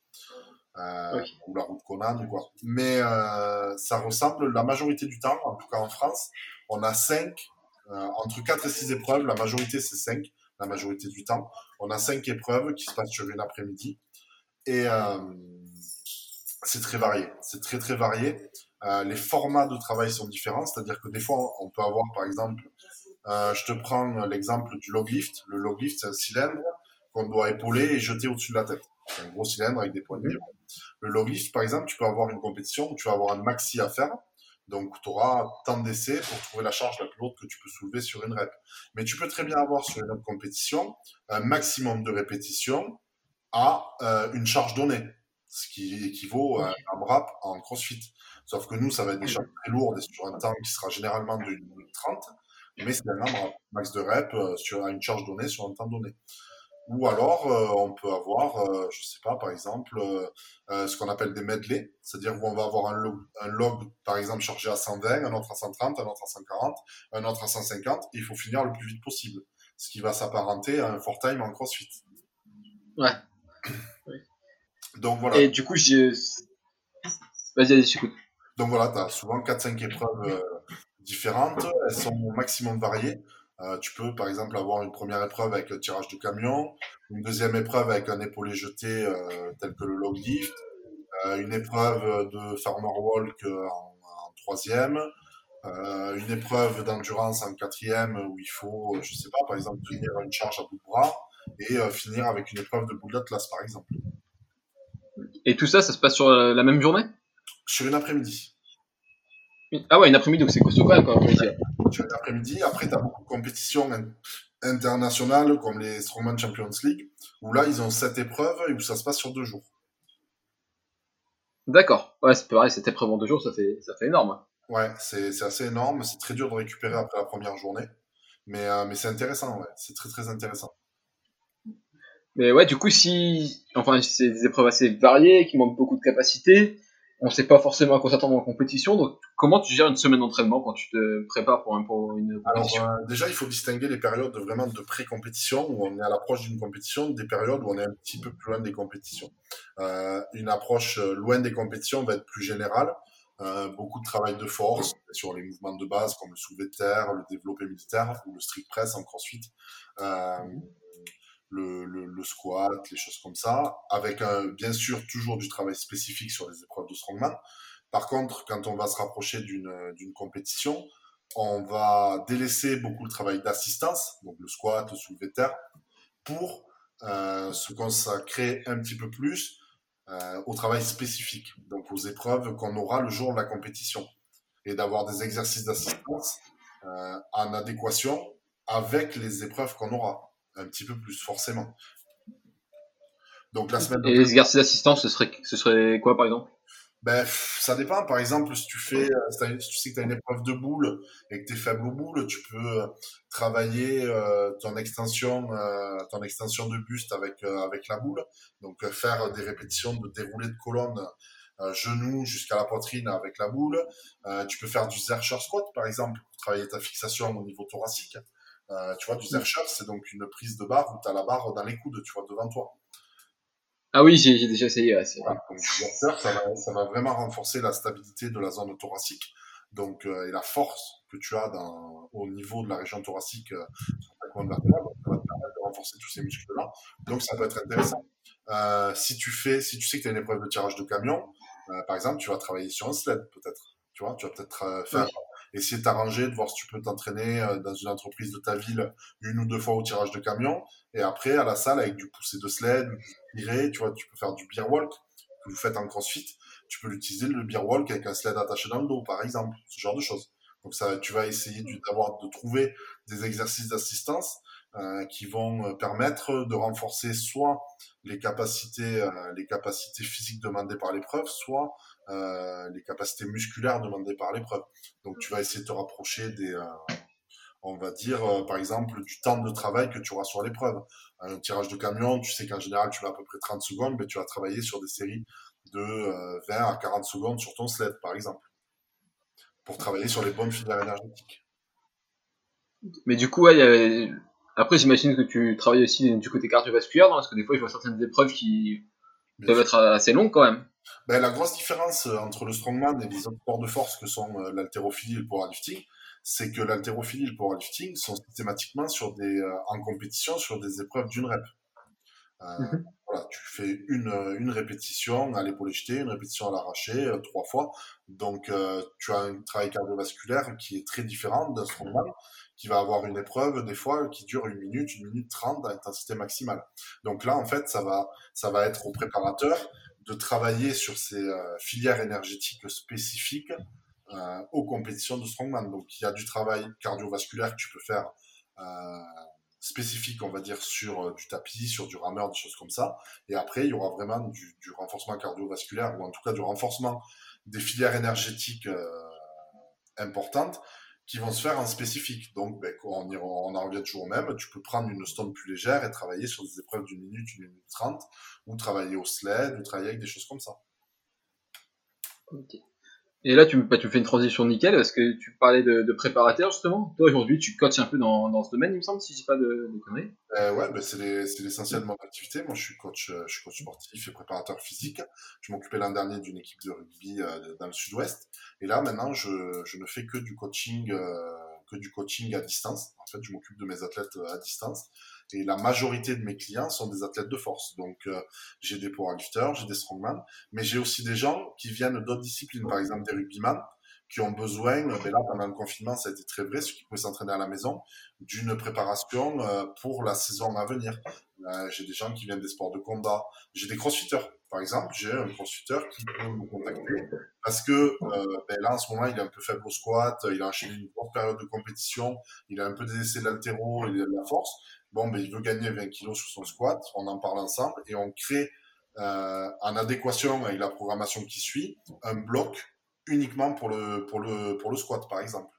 euh, ou la route Conan ou quoi. Mais euh, ça ressemble la majorité du temps, en tout cas en France, on a cinq, euh, entre 4 et 6 épreuves, la majorité c'est 5, la majorité du temps. On a cinq épreuves qui se passent sur une après-midi. Et euh, c'est très varié, c'est très très varié. Euh, les formats de travail sont différents, c'est-à-dire que des fois on peut avoir par exemple, euh, je te prends l'exemple du log lift. Le log lift c'est un cylindre qu'on doit épauler et jeter au-dessus de la tête. C'est un gros cylindre avec des poignées. Le log lift, par exemple, tu peux avoir une compétition où tu vas avoir un maxi à faire. Donc, tu auras tant d'essais pour trouver la charge la plus lourde que tu peux soulever sur une rep. Mais tu peux très bien avoir sur une autre compétition un maximum de répétitions à euh, une charge donnée, ce qui équivaut à un rap en crossfit. Sauf que nous, ça va être des charges très lourdes et sur un temps qui sera généralement de 1 minute 30, mais c'est un max de rep euh, sur, à une charge donnée sur un temps donné. Ou alors, euh, on peut avoir, euh, je sais pas, par exemple, euh, ce qu'on appelle des medley, c'est-à-dire où on va avoir un log, un log, par exemple, chargé à 120, un autre à 130, un autre à 140, un autre à 150, et il faut finir le plus vite possible, ce qui va s'apparenter à un four time en CrossFit. Ouais. Donc voilà. Et du coup, j'ai... Vas-y, j'écoute. Donc voilà, tu as souvent 4-5 épreuves différentes, elles sont au maximum variées. Euh, tu peux, par exemple, avoir une première épreuve avec le tirage de camion, une deuxième épreuve avec un épaulé jeté euh, tel que le log lift, euh, une épreuve de farmer walk en, en troisième, euh, une épreuve d'endurance en quatrième où il faut, je sais pas, par exemple, tenir une charge à bout de bras et finir avec une épreuve de boule d'atlas, par exemple. Et tout ça, ça se passe sur la même journée? Sur une après-midi. Ah ouais, une après-midi, donc c'est costaud quand même, quoi. As l'après-midi. Après, tu as beaucoup de compétitions internationales comme les Strongman Champions League, où là, ils ont sept épreuves et où ça se passe sur deux jours. D'accord. Ouais, c'est pareil, c'était épreuve en deux jours, ça fait, ça fait énorme. Ouais, c'est c'est assez énorme. C'est très dur de récupérer après la première journée. Mais, euh, mais c'est intéressant, ouais. C'est très très intéressant. Mais ouais, du coup, si, enfin, c'est des épreuves assez variées, qui manquent beaucoup de capacité, on sait pas forcément à quoi s'attendre en compétition. Donc, comment tu gères une semaine d'entraînement quand tu te prépares pour, un, pour une compétition Alors, euh, déjà, il faut distinguer les périodes de, vraiment de pré-compétition, où on est à l'approche d'une compétition, des périodes où on est un petit peu plus loin des compétitions. Euh, une approche euh, loin des compétitions va être plus générale. Euh, beaucoup de travail de force sur les mouvements de base comme le soulevé de terre, le développé militaire ou le strict press en crossfit. Euh, le, le, squat, les choses comme ça, avec bien sûr toujours du travail spécifique sur les épreuves de strongman. Par contre, quand on va se rapprocher d'une compétition, on va délaisser beaucoup le travail d'assistance, donc le squat, le soulevé terre, pour euh, se consacrer un petit peu plus euh, au travail spécifique, donc aux épreuves qu'on aura le jour de la compétition, et d'avoir des exercices d'assistance euh, en adéquation avec les épreuves qu'on aura un petit peu plus, forcément. Donc la semaine. Et les exercices d'assistance, ce serait, ce serait quoi par exemple? Ben, ça dépend. Par exemple, si tu fais, euh, si tu sais que tu as une épreuve de boule et que tu es faible aux boules, tu peux euh, travailler euh, ton extension, euh, ton extension de buste avec avec la boule. Donc faire des répétitions de déroulé de colonne genou jusqu'à la poitrine avec la boule. tu peux faire du Zercher squat par exemple pour travailler ta fixation au niveau thoracique. Euh, tu vois, du Zercher, c'est donc une prise de barre où tu as la barre dans les coudes, tu vois, devant toi. Ah oui, j'ai déjà essayé. Ouais, voilà, donc, Zercher, ça va, ça va vraiment renforcer la stabilité de la zone thoracique donc, euh, et la force que tu as dans, au niveau de la région thoracique euh, sur ta colonne vertébrale. Donc, ça va te permettre de renforcer tous ces muscles-là. Donc, ça peut être intéressant. Euh, si tu fais, si tu sais que tu as une épreuve de tirage de camion, euh, par exemple, tu vas travailler sur un sled, peut-être. Tu vois, tu vas peut-être euh, faire oui essayer de t'arranger, de voir si tu peux t'entraîner euh, dans une entreprise de ta ville une ou deux fois au tirage de camion. Et après, à la salle, avec du poussé de sled, du tiré, tu vois, tu peux faire du beer walk que vous faites en crossfit. Tu peux l'utiliser, le beer walk, avec un sled attaché dans le dos, par exemple. Ce genre de choses. Donc ça, tu vas essayer d'avoir, de trouver des exercices d'assistance euh, qui vont euh, permettre de renforcer soit les capacités, euh, les capacités physiques demandées par l'épreuve, soit euh, les capacités musculaires demandées par l'épreuve. Donc tu vas essayer de te rapprocher des, euh, on va dire euh, par exemple du temps de travail que tu auras sur l'épreuve. Un tirage de camion, tu sais qu'en général tu vas à peu près 30 secondes, mais tu vas travailler sur des séries de 20 à 40 secondes sur ton sled par exemple, pour travailler sur les bonnes filières énergétiques. Mais du coup, après j'imagine que tu travailles aussi du côté cardiovasculaire, parce que des fois je vois certaines épreuves qui peuvent être assez longues quand même. Ben, la grosse différence euh, entre le strongman et les autres sports de force que sont euh, l'haltérophilie et le powerlifting, c'est que l'haltérophilie et le powerlifting sont systématiquement sur des, euh, en compétition sur des épreuves d'une rep. Euh, -hmm. Voilà, tu fais une, une répétition à l'épaule jetée, une répétition à l'arraché, euh, trois fois. Donc, euh, tu as un travail cardiovasculaire qui est très différent d'un strongman, qui va avoir une épreuve des fois qui dure une minute, une minute trente d'intensité maximale. Donc là, en fait, ça va, ça va être au préparateur de travailler sur ces euh, filières énergétiques spécifiques euh, aux compétitions de strongman. Donc il y a du travail cardiovasculaire que tu peux faire euh, spécifique, on va dire, sur du tapis, sur du rameur, des choses comme ça. Et après, il y aura vraiment du renforcement cardiovasculaire, ou en tout cas du renforcement des filières énergétiques importantes qui vont se faire en spécifique. Donc, ben, on, en revient toujours au même. Tu peux prendre une stone plus légère et travailler sur des épreuves d'une minute, une minute trente, ou travailler au sled, ou travailler avec des choses comme ça. Okay. Et là, tu, bah, tu fais une transition nickel parce que tu parlais de, préparateur justement. Toi, aujourd'hui, tu coaches un peu dans, ce domaine, il me semble, si je dis pas de, de conneries. Euh, ouais, bah, c'est l'essentiel de mon activité. Moi, je suis coach, euh, je suis coach sportif et préparateur physique. Je m'occupais l'an dernier d'une équipe de rugby euh, dans le sud-ouest. Et là, maintenant, je, ne fais que du coaching, euh, que du coaching à distance. En fait, je m'occupe de mes athlètes à distance. Et la majorité de mes clients sont des athlètes de force. Donc, euh, j'ai des powerlifters, j'ai des strongman, mais j'ai aussi des gens qui viennent d'autres disciplines, par exemple des rugbyman, qui ont besoin, ben là, pendant le confinement, ça a été très vrai, ceux qui pouvaient s'entraîner à la maison, d'une préparation euh, pour la saison à venir. Euh, j'ai des gens qui viennent des sports de combat, j'ai des crossfitters. Par exemple, j'ai un crossfitter qui peut me contacter parce que euh, ben là, en ce moment, il est un peu faible au squat, il a enchaîné une courte période de compétition, il a un peu délaissé l'altéro, il a de la force. Bon, ben, il veut gagner 20 kilos sur son squat, on en parle ensemble et on crée euh, en adéquation avec la programmation qui suit, un bloc uniquement pour le, pour le, pour le squat, par exemple.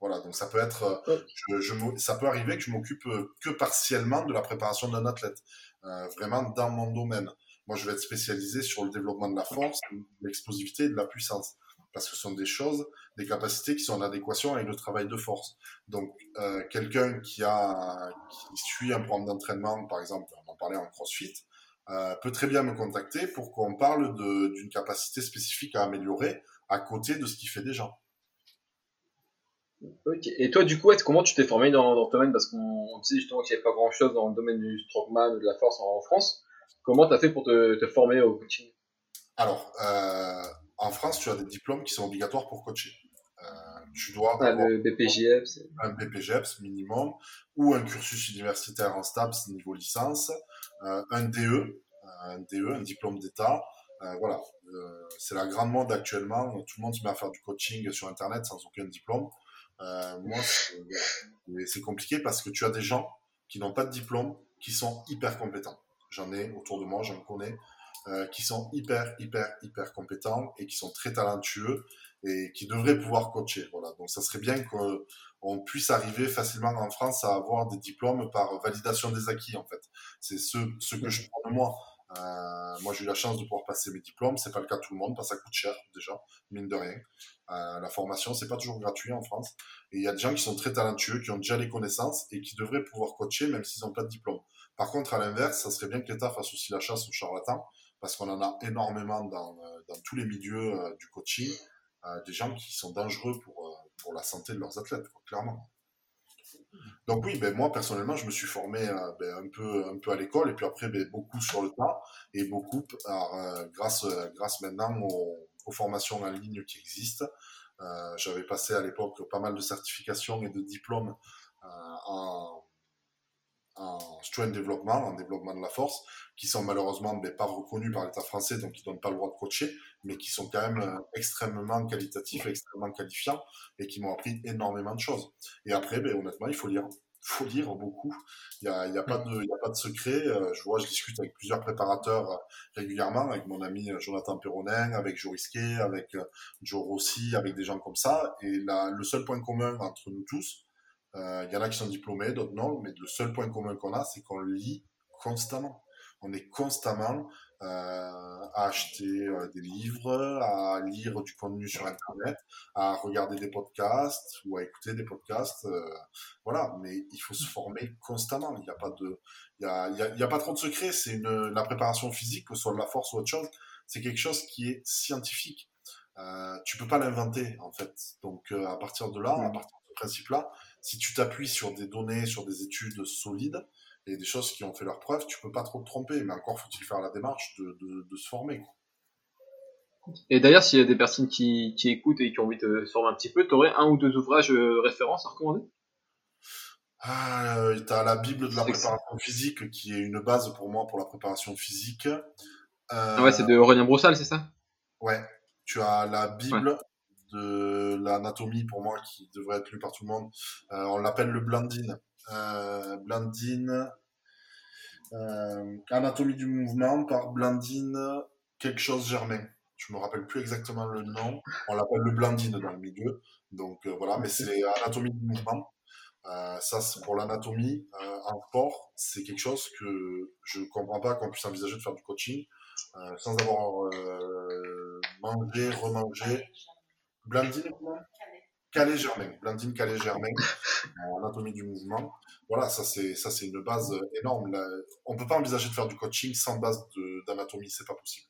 Voilà, donc ça peut être, euh, je, je, ça peut arriver que je m'occupe euh, que partiellement de la préparation d'un athlète, euh, vraiment dans mon domaine. Moi, je vais être spécialisé sur le développement de la force, de l'explosivité et de la puissance, parce que ce sont des choses, des capacités qui sont en adéquation avec le travail de force. Donc, euh, quelqu'un qui a, qui suit un programme d'entraînement, par exemple, on en parlait en CrossFit, euh, peut très bien me contacter pour qu'on parle d'une capacité spécifique à améliorer à côté de ce qu'il fait déjà. Ok. Et toi, du coup, comment tu t'es formé dans, dans, ce domaine? Parce qu'on disait justement qu'il n'y avait pas grand-chose dans le domaine du strongman ou de la force en, France. Comment tu as fait pour te, te, former au coaching? Alors, euh, en France, tu as des diplômes qui sont obligatoires pour coacher. Euh, tu dois ah, avoir le BPJEPS. un BPJEPS minimum ou un cursus universitaire en STAPS niveau licence, euh, un DE, un DE, un diplôme d'État. Voilà, c'est la grande mode actuellement. Tout le monde se met à faire du coaching sur Internet sans aucun diplôme. Moi, c'est compliqué parce que tu as des gens qui n'ont pas de diplôme, qui sont hyper compétents. J'en ai autour de moi, j'en connais, euh, qui sont hyper, hyper, hyper compétents et qui sont très talentueux et qui devraient pouvoir coacher. Voilà. Donc, ça serait bien qu'on puisse arriver facilement en France à avoir des diplômes par validation des acquis, en fait. C'est ce, que je prends de moi. Euh, moi, j'ai eu la chance de pouvoir passer mes diplômes. C'est pas le cas de tout le monde, parce que ça coûte cher déjà, mine de rien. Euh, la formation, c'est pas toujours gratuit en France. Et il y a des gens qui sont très talentueux, qui ont déjà les connaissances et qui devraient pouvoir coacher même s'ils n'ont pas de diplôme. Par contre, à l'inverse, ça serait bien que l'État fasse aussi la chasse aux charlatans, parce qu'on en a énormément dans, euh, tous les milieux euh, du coaching, euh, des gens qui sont dangereux pour, la santé de leurs athlètes, clairement. Donc oui, ben moi personnellement, je me suis formé ben, un peu un peu à l'école et puis après ben, beaucoup sur le tas et beaucoup grâce grâce maintenant aux, formations en ligne qui existent. J'avais passé à l'époque pas mal de certifications et de diplômes en en strength development, en développement de la force, qui sont malheureusement ben, pas reconnus par l'État français, donc qui donnent pas le droit de coacher, mais qui sont quand même euh, extrêmement qualitatifs, extrêmement qualifiants, et qui m'ont appris énormément de choses. Et après, ben, honnêtement, il faut lire. Il faut lire beaucoup. Il n'y a, y a, pas de, y a pas de secret. Euh, je vois, je discute avec plusieurs préparateurs euh, régulièrement, avec mon ami Jonathan Perronin, avec Joe Risquet, avec Joe Rossi, avec des gens comme ça. Et la, le seul point commun entre nous tous, il y en a qui sont diplômés, d'autres non, mais le seul point commun qu'on a, c'est qu'on lit constamment. On est constamment euh, à acheter euh, des livres, à lire du contenu sur Internet, à regarder des podcasts ou à écouter des podcasts. voilà, mais il faut se former constamment. Il n'y a pas de, il y a, y a, pas trop de secret. C'est une la préparation physique, que ce soit de la force ou autre chose. C'est quelque chose qui est scientifique. Euh, tu peux pas l'inventer en fait. Donc à partir de là, à partir de ce principe-là, si tu t'appuies sur des données, sur des études solides et des choses qui ont fait leur preuve, tu peux pas trop te tromper. Mais encore faut-il faire la démarche de, de, se former. Et d'ailleurs, s'il y a des personnes qui, qui, écoutent et qui ont envie de se former un petit peu, tu aurais un ou deux ouvrages euh, références à recommander? Ah, euh, Tu as la Bible de la préparation physique qui est une base pour moi pour la préparation physique. Euh, ah ouais, c'est de Aurélien Broussal, c'est ça? Ouais. Tu as la Bible de l'anatomie pour moi qui devrait être lu par tout le monde. Euh, on l'appelle le Blandine. Euh, Blandine, euh, anatomie du mouvement par Blandine quelque chose Germain. Je me rappelle plus exactement le nom. On l'appelle le Blandine dans le milieu. Donc euh, voilà, mais c'est anatomie du mouvement. Ça, c'est pour l'anatomie. En sport, c'est quelque chose que je comprends pas qu'on puisse envisager de faire du coaching sans avoir mangé, remangé, Blandine Calais Germain, Blandine Calais Germain, en anatomie du mouvement. Voilà, ça c'est ça c'est une base énorme. On peut pas envisager de faire du coaching sans base d'anatomie, c'est pas possible.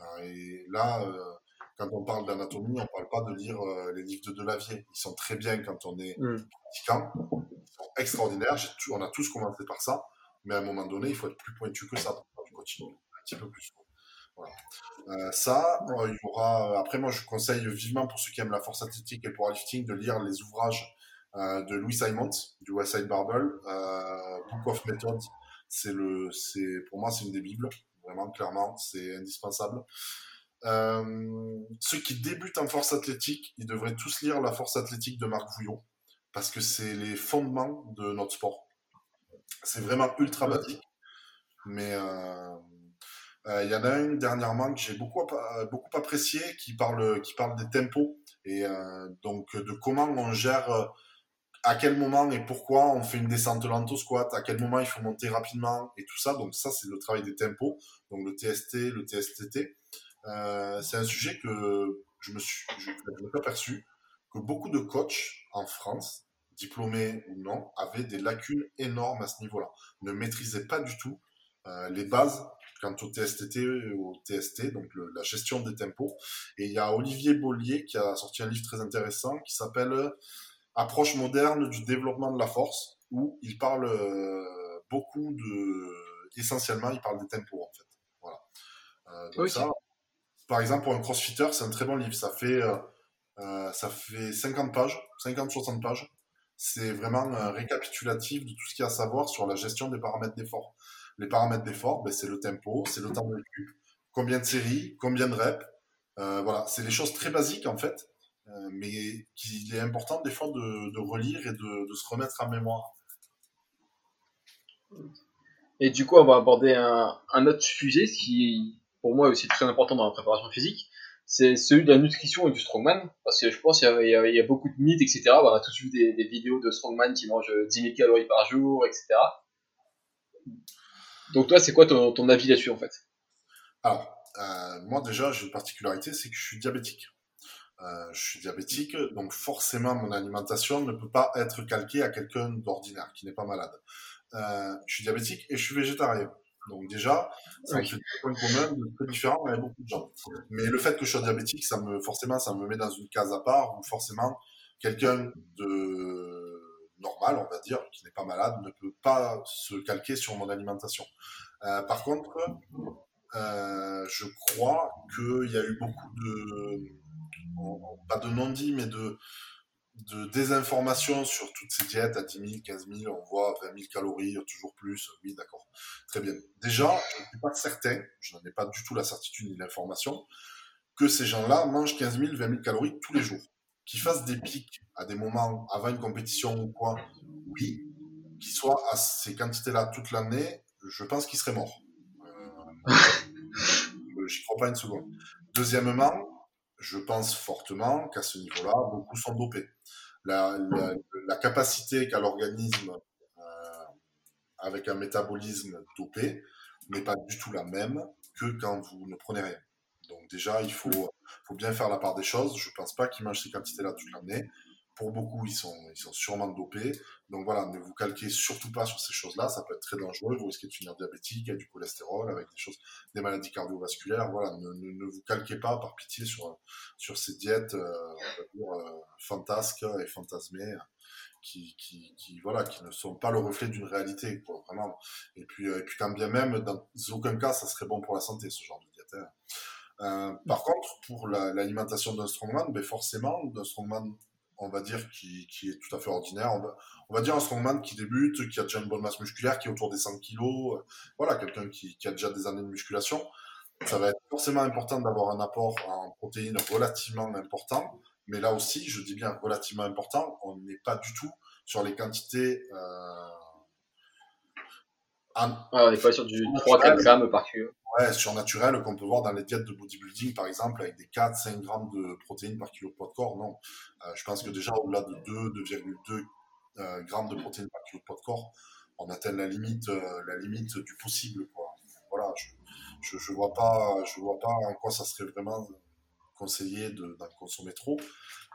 Euh, et là, euh, quand on parle d'anatomie, on parle pas de lire euh, les livres de Delavier. Ils sont très bien quand on est mm. pratiquant, ils sont extraordinaires. On a tous commencé par ça, mais à un moment donné, il faut être plus pointu que ça pour faire du coaching, un petit peu plus. Euh, ça, euh, il y aura. Après, moi, je conseille vivement pour ceux qui aiment la force athlétique et le powerlifting de lire les ouvrages euh, de Louis Simons du Westside Barbell, Book of Methods. C'est le, c'est pour moi, c'est une des bibles. Vraiment, clairement, c'est indispensable. ceux qui débutent en force athlétique, ils devraient tous lire la force athlétique de Marc Vouillon parce que c'est les fondements de notre sport. C'est vraiment ultra basique, mais Il y en a un dernièrement que j'ai beaucoup, beaucoup apprécié qui parle, qui parle des tempos et donc de comment on gère à quel moment et pourquoi on fait une descente lente au squat, à quel moment il faut monter rapidement et tout ça. Donc ça, c'est le travail des tempos, donc le TST, le TSTT. Euh, c'est un sujet que je me suis, je, me aperçu que beaucoup de coachs en France, diplômés ou non, avaient des lacunes énormes à ce niveau-là, ne maîtrisaient pas du tout euh, les bases quant au TSTT ou au TST, donc la gestion des tempos. Et il y a Olivier Bollier qui a sorti un livre très intéressant qui s'appelle approche moderne du développement de la force, où il parle euh, beaucoup de, essentiellement, il parle des tempos en fait. Voilà. Euh, donc ça, par exemple, pour un crossfitter, c'est un très bon livre. Ça fait, euh, ça fait 50 pages, 50-60 pages. C'est vraiment un récapitulatif de tout ce qu'il y a à savoir sur la gestion des paramètres d'effort. Les paramètres d'effort, ben, c'est le tempo, c'est le temps de récup, combien de séries, combien de reps. voilà, c'est des choses très basiques en fait, euh, mais qu'il est important des fois de, relire et de, se remettre en mémoire. Et du coup, on va aborder un, autre sujet qui, pour moi, est aussi très important dans la préparation physique, c'est celui de la nutrition et du strongman. Parce que je pense qu'il y, a beaucoup de mythes, etc. On a tous vu des, vidéos de strongman qui mangent 10 000 calories par jour, etc. Donc toi, c'est quoi ton, avis là-dessus, en fait? Alors, euh, moi déjà, j'ai une particularité, c'est que je suis diabétique. Euh, je suis diabétique, donc forcément mon alimentation ne peut pas être calquée à quelqu'un d'ordinaire qui n'est pas malade. Euh, je suis diabétique et je suis végétarien. Donc déjà, ça me fait des points communs peu différents avec beaucoup de gens. Mais le fait que je sois diabétique, ça me forcément, ça me met dans une case à part où forcément quelqu'un de normal, on va dire, qui n'est pas malade, ne peut pas se calquer sur mon alimentation. Euh, par contre, euh, je crois qu'il y a eu beaucoup de pas de non-dit, mais de, de désinformation sur toutes ces diètes à 10 000, 15 000, on voit 20 000 calories, toujours plus. Oui, d'accord. Très bien. Déjà, je ne suis pas certain, je n'en ai pas du tout la certitude ni l'information, que ces gens-là mangent 15 000, 20 000 calories tous les jours. Qu'ils fassent des pics à des moments avant une compétition ou quoi, oui. Qu'ils soient à ces quantités-là toute l'année, je pense qu'ils seraient morts. Euh, J'y crois pas une seconde. Deuxièmement, je pense fortement qu'à ce niveau-là, beaucoup sont dopés. La, capacité qu'a l'organisme euh, avec un métabolisme dopé n'est pas du tout la même que quand vous ne prenez rien. Donc déjà, il faut, faut bien faire la part des choses. Je ne pense pas qu'ils mangent ces quantités-là toute l'année. Pour beaucoup, ils sont, ils sont sûrement dopés. Donc voilà, ne vous calquez surtout pas sur ces choses-là. Ça peut être très dangereux. Vous risquez de finir diabétique, avec du cholestérol, avec des choses, des maladies cardiovasculaires. Voilà, ne, ne, vous calquez pas par pitié sur, sur ces diètes, euh, on va dire, euh, fantasques et fantasmées. Qui, qui, qui, voilà, qui ne sont pas le reflet d'une réalité, quoi, vraiment. Et puis, euh, et puis, quand bien même, dans aucun cas, ça serait bon pour la santé, ce genre de diète. Hein. Euh, par contre, pour l'alimentation d'un strongman, ben forcément, d'un strongman on va dire, qui, est tout à fait ordinaire. On va, dire un strongman qui débute, qui a déjà une bonne masse musculaire, qui est autour des 100 kilos. Euh, voilà, quelqu'un qui, qui, a déjà des années de musculation. Ça va être forcément important d'avoir un apport en protéines relativement important. Mais là aussi, je dis bien relativement important, on n'est pas du tout sur les quantités. Euh, on n'est pas sur du 3-4 grammes par kilo ouais, surnaturel qu'on peut voir dans les diètes de bodybuilding, par exemple, avec des 4-5 grammes de protéines par kilo de poids de corps. Non, euh, je pense que déjà au-delà de 2, 2,2 euh, grammes de protéines par kilo de poids de corps, on atteint la limite, euh, la limite du possible. Quoi. Voilà, je, je, vois pas, je vois pas en quoi ça serait vraiment conseillé d'en consommer trop.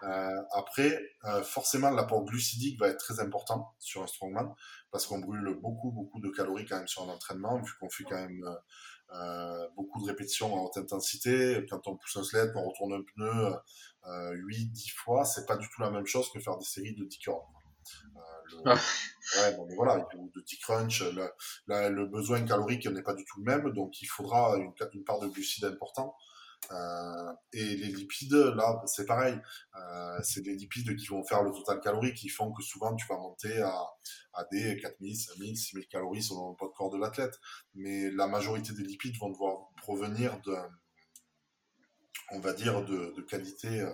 Euh, après, euh, forcément, l'apport glucidique va être très important sur un strongman parce qu'on brûle beaucoup, beaucoup de calories quand même sur un entraînement, vu qu'on fait quand même euh, beaucoup de répétitions à haute intensité. Quand on pousse un sled, qu'on retourne un pneu euh, 8, 10 fois, c'est pas du tout la même chose que faire des séries de 10 cordes. Euh, ah. ouais, bon, voilà, de 10 crunch, le, le, besoin calorique n'est pas du tout le même, donc il faudra une, une part de glucides important. Euh, et les lipides, là, c'est pareil. Euh, c'est les lipides qui vont faire le total calorique, qui font que souvent tu vas monter à, à des 4000, 5000, 6000 calories selon le corps de l'athlète. Mais la majorité des lipides vont devoir provenir de, on va dire, de, de qualité, euh,